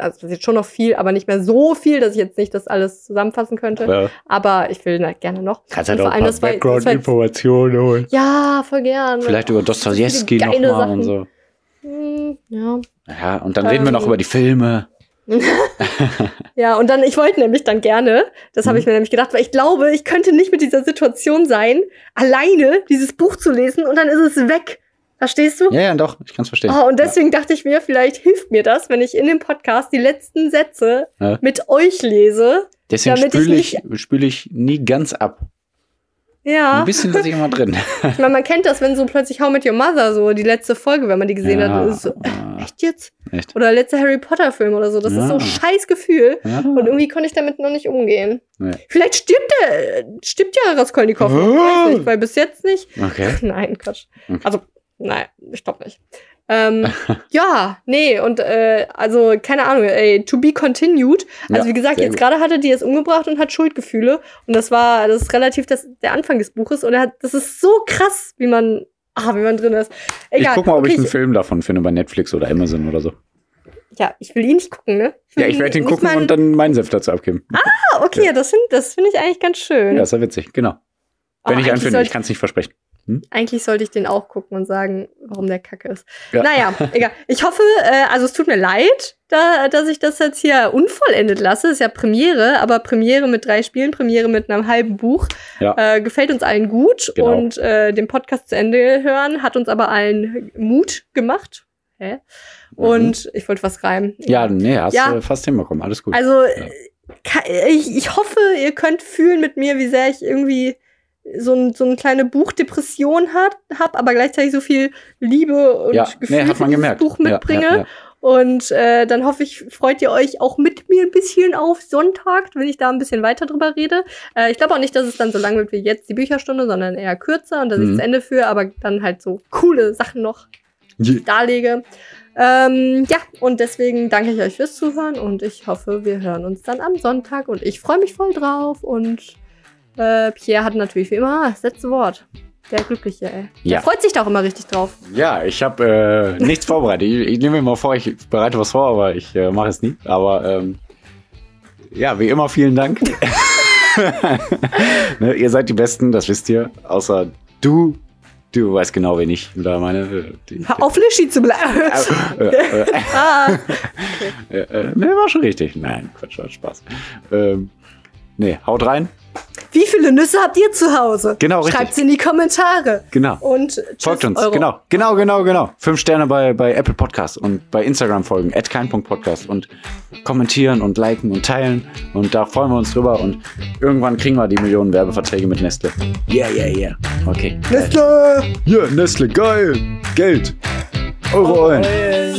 also passiert schon noch viel, aber nicht mehr so viel, dass ich jetzt nicht das alles zusammenfassen könnte. Ja. Aber ich will na, gerne noch. Kannst doch vor ein paar Background-Informationen holen. Ja, voll gern. Vielleicht über Oh, Dostoevsky nochmal und so. Hm, ja. Ja, und dann reden wir noch Ähm. über die Filme. Ja, und dann, ich wollte nämlich dann gerne, das habe Mhm. ich mir nämlich gedacht, weil ich glaube, ich könnte nicht mit dieser Situation sein, alleine dieses Buch zu lesen und dann ist es weg. Verstehst du? Ja, ja, doch, ich kann es verstehen. Oh, und deswegen dachte ich mir, vielleicht hilft mir das, wenn ich in dem Podcast die letzten Sätze Ja. mit euch lese. Deswegen damit ich spüle ich, spüle ich nie ganz ab. Ja. Ein bisschen lasse ich immer drin. Ich meine, man kennt das, wenn so plötzlich How Met Your Mother, so die letzte Folge, wenn man die gesehen Ja. hat, ist so, Ah. echt jetzt? Echt. Oder der letzte Harry Potter Film oder so. Das ist so ein Ja. scheiß Gefühl. Ja. Und irgendwie konnte ich damit noch nicht umgehen. Nee. Vielleicht stirbt der, stirbt ja Raskolnikow. noch, weiß nicht, weil bis jetzt nicht. Okay. Nein, Quatsch. Okay. Also, nein, ich glaube nicht. Ähm, ja, nee, und äh, also, keine Ahnung, ey, to be continued. Also, Ja, wie gesagt, jetzt gerade hatte die es umgebracht und hat Schuldgefühle. Und das war, das ist relativ das, der Anfang des Buches. Und er hat, das ist so krass, wie man, ah, wie man drin ist. Egal. Ich guck mal, ob okay, ich einen Film davon finde bei Netflix oder Amazon oder so. Ja, ich will ihn nicht gucken, ne? Ja, ich werde ihn gucken und dann meinen Senf dazu abgeben. Ah, okay, Ja. das finde das find ich eigentlich ganz schön. Ja, ist ja witzig, genau. Oh, Wenn ich einen finde, ich kann es nicht versprechen. Eigentlich sollte ich den auch gucken und sagen, warum der kacke ist. Ja. Naja, egal. Ich hoffe, äh, also es tut mir leid, da, dass ich das jetzt hier unvollendet lasse. Ist ja Premiere, aber Premiere mit drei Spielen, Premiere mit einem halben Buch. Ja. Äh, gefällt uns allen gut Genau. und äh, den Podcast zu Ende hören hat uns aber allen Mut gemacht. Hä? Und ich wollte was reimen. Mhm. Ja, nee, hast Ja. du fast hinbekommen. Alles gut. Also, ka- ich, ich hoffe, ihr könnt fühlen mit mir, wie sehr ich irgendwie so, ein, so eine kleine Buchdepression hat, hab, aber gleichzeitig so viel Liebe und ja, Gefühl nee, für dieses gemerkt. Buch mitbringe. Ja, ja. Und äh, dann hoffe ich, freut ihr euch auch mit mir ein bisschen auf Sonntag, wenn ich da ein bisschen weiter drüber rede. Äh, ich glaube auch nicht, dass es dann so lang wird wie jetzt die Bücherstunde, sondern eher kürzer und dass ich Mhm. das Ende führe, aber dann halt so coole Sachen noch Je- darlege. Ähm, ja, und deswegen danke ich euch fürs Zuhören und ich hoffe, wir hören uns dann am Sonntag und ich freue mich voll drauf und äh, Pierre hat natürlich wie immer das letzte Wort. Der Glückliche, ey. Ja. Der freut sich da auch immer richtig drauf. Ja, ich habe äh, nichts vorbereitet. Ich, ich nehme mir mal vor, ich bereite was vor, aber ich äh, mache es nie. Aber ähm, ja, wie immer, vielen Dank. ne, ihr seid die Besten, das wisst ihr. Außer du. Du weißt genau, wen ich da meine. Die, Hör auf, Lischi zu bleiben. äh, äh, ah, äh, äh, ne, war schon richtig. Nein, Quatsch, war Spaß. Ähm, nee, haut rein. Wie viele Nüsse habt ihr zu Hause? Genau, richtig. Schreibt's in die Kommentare. Genau. Und tschüss, Folgt uns, Euro. genau. Genau, genau, genau. Fünf Sterne bei, bei Apple Podcasts und bei Instagram folgen, at kein.podcast und kommentieren und liken und teilen. Und da freuen wir uns drüber und irgendwann kriegen wir die Millionen Werbeverträge mit Nestle. Yeah, yeah, yeah. Okay. Nestle! Ja, Nestle, geil. Geld. Euro ein. Äh,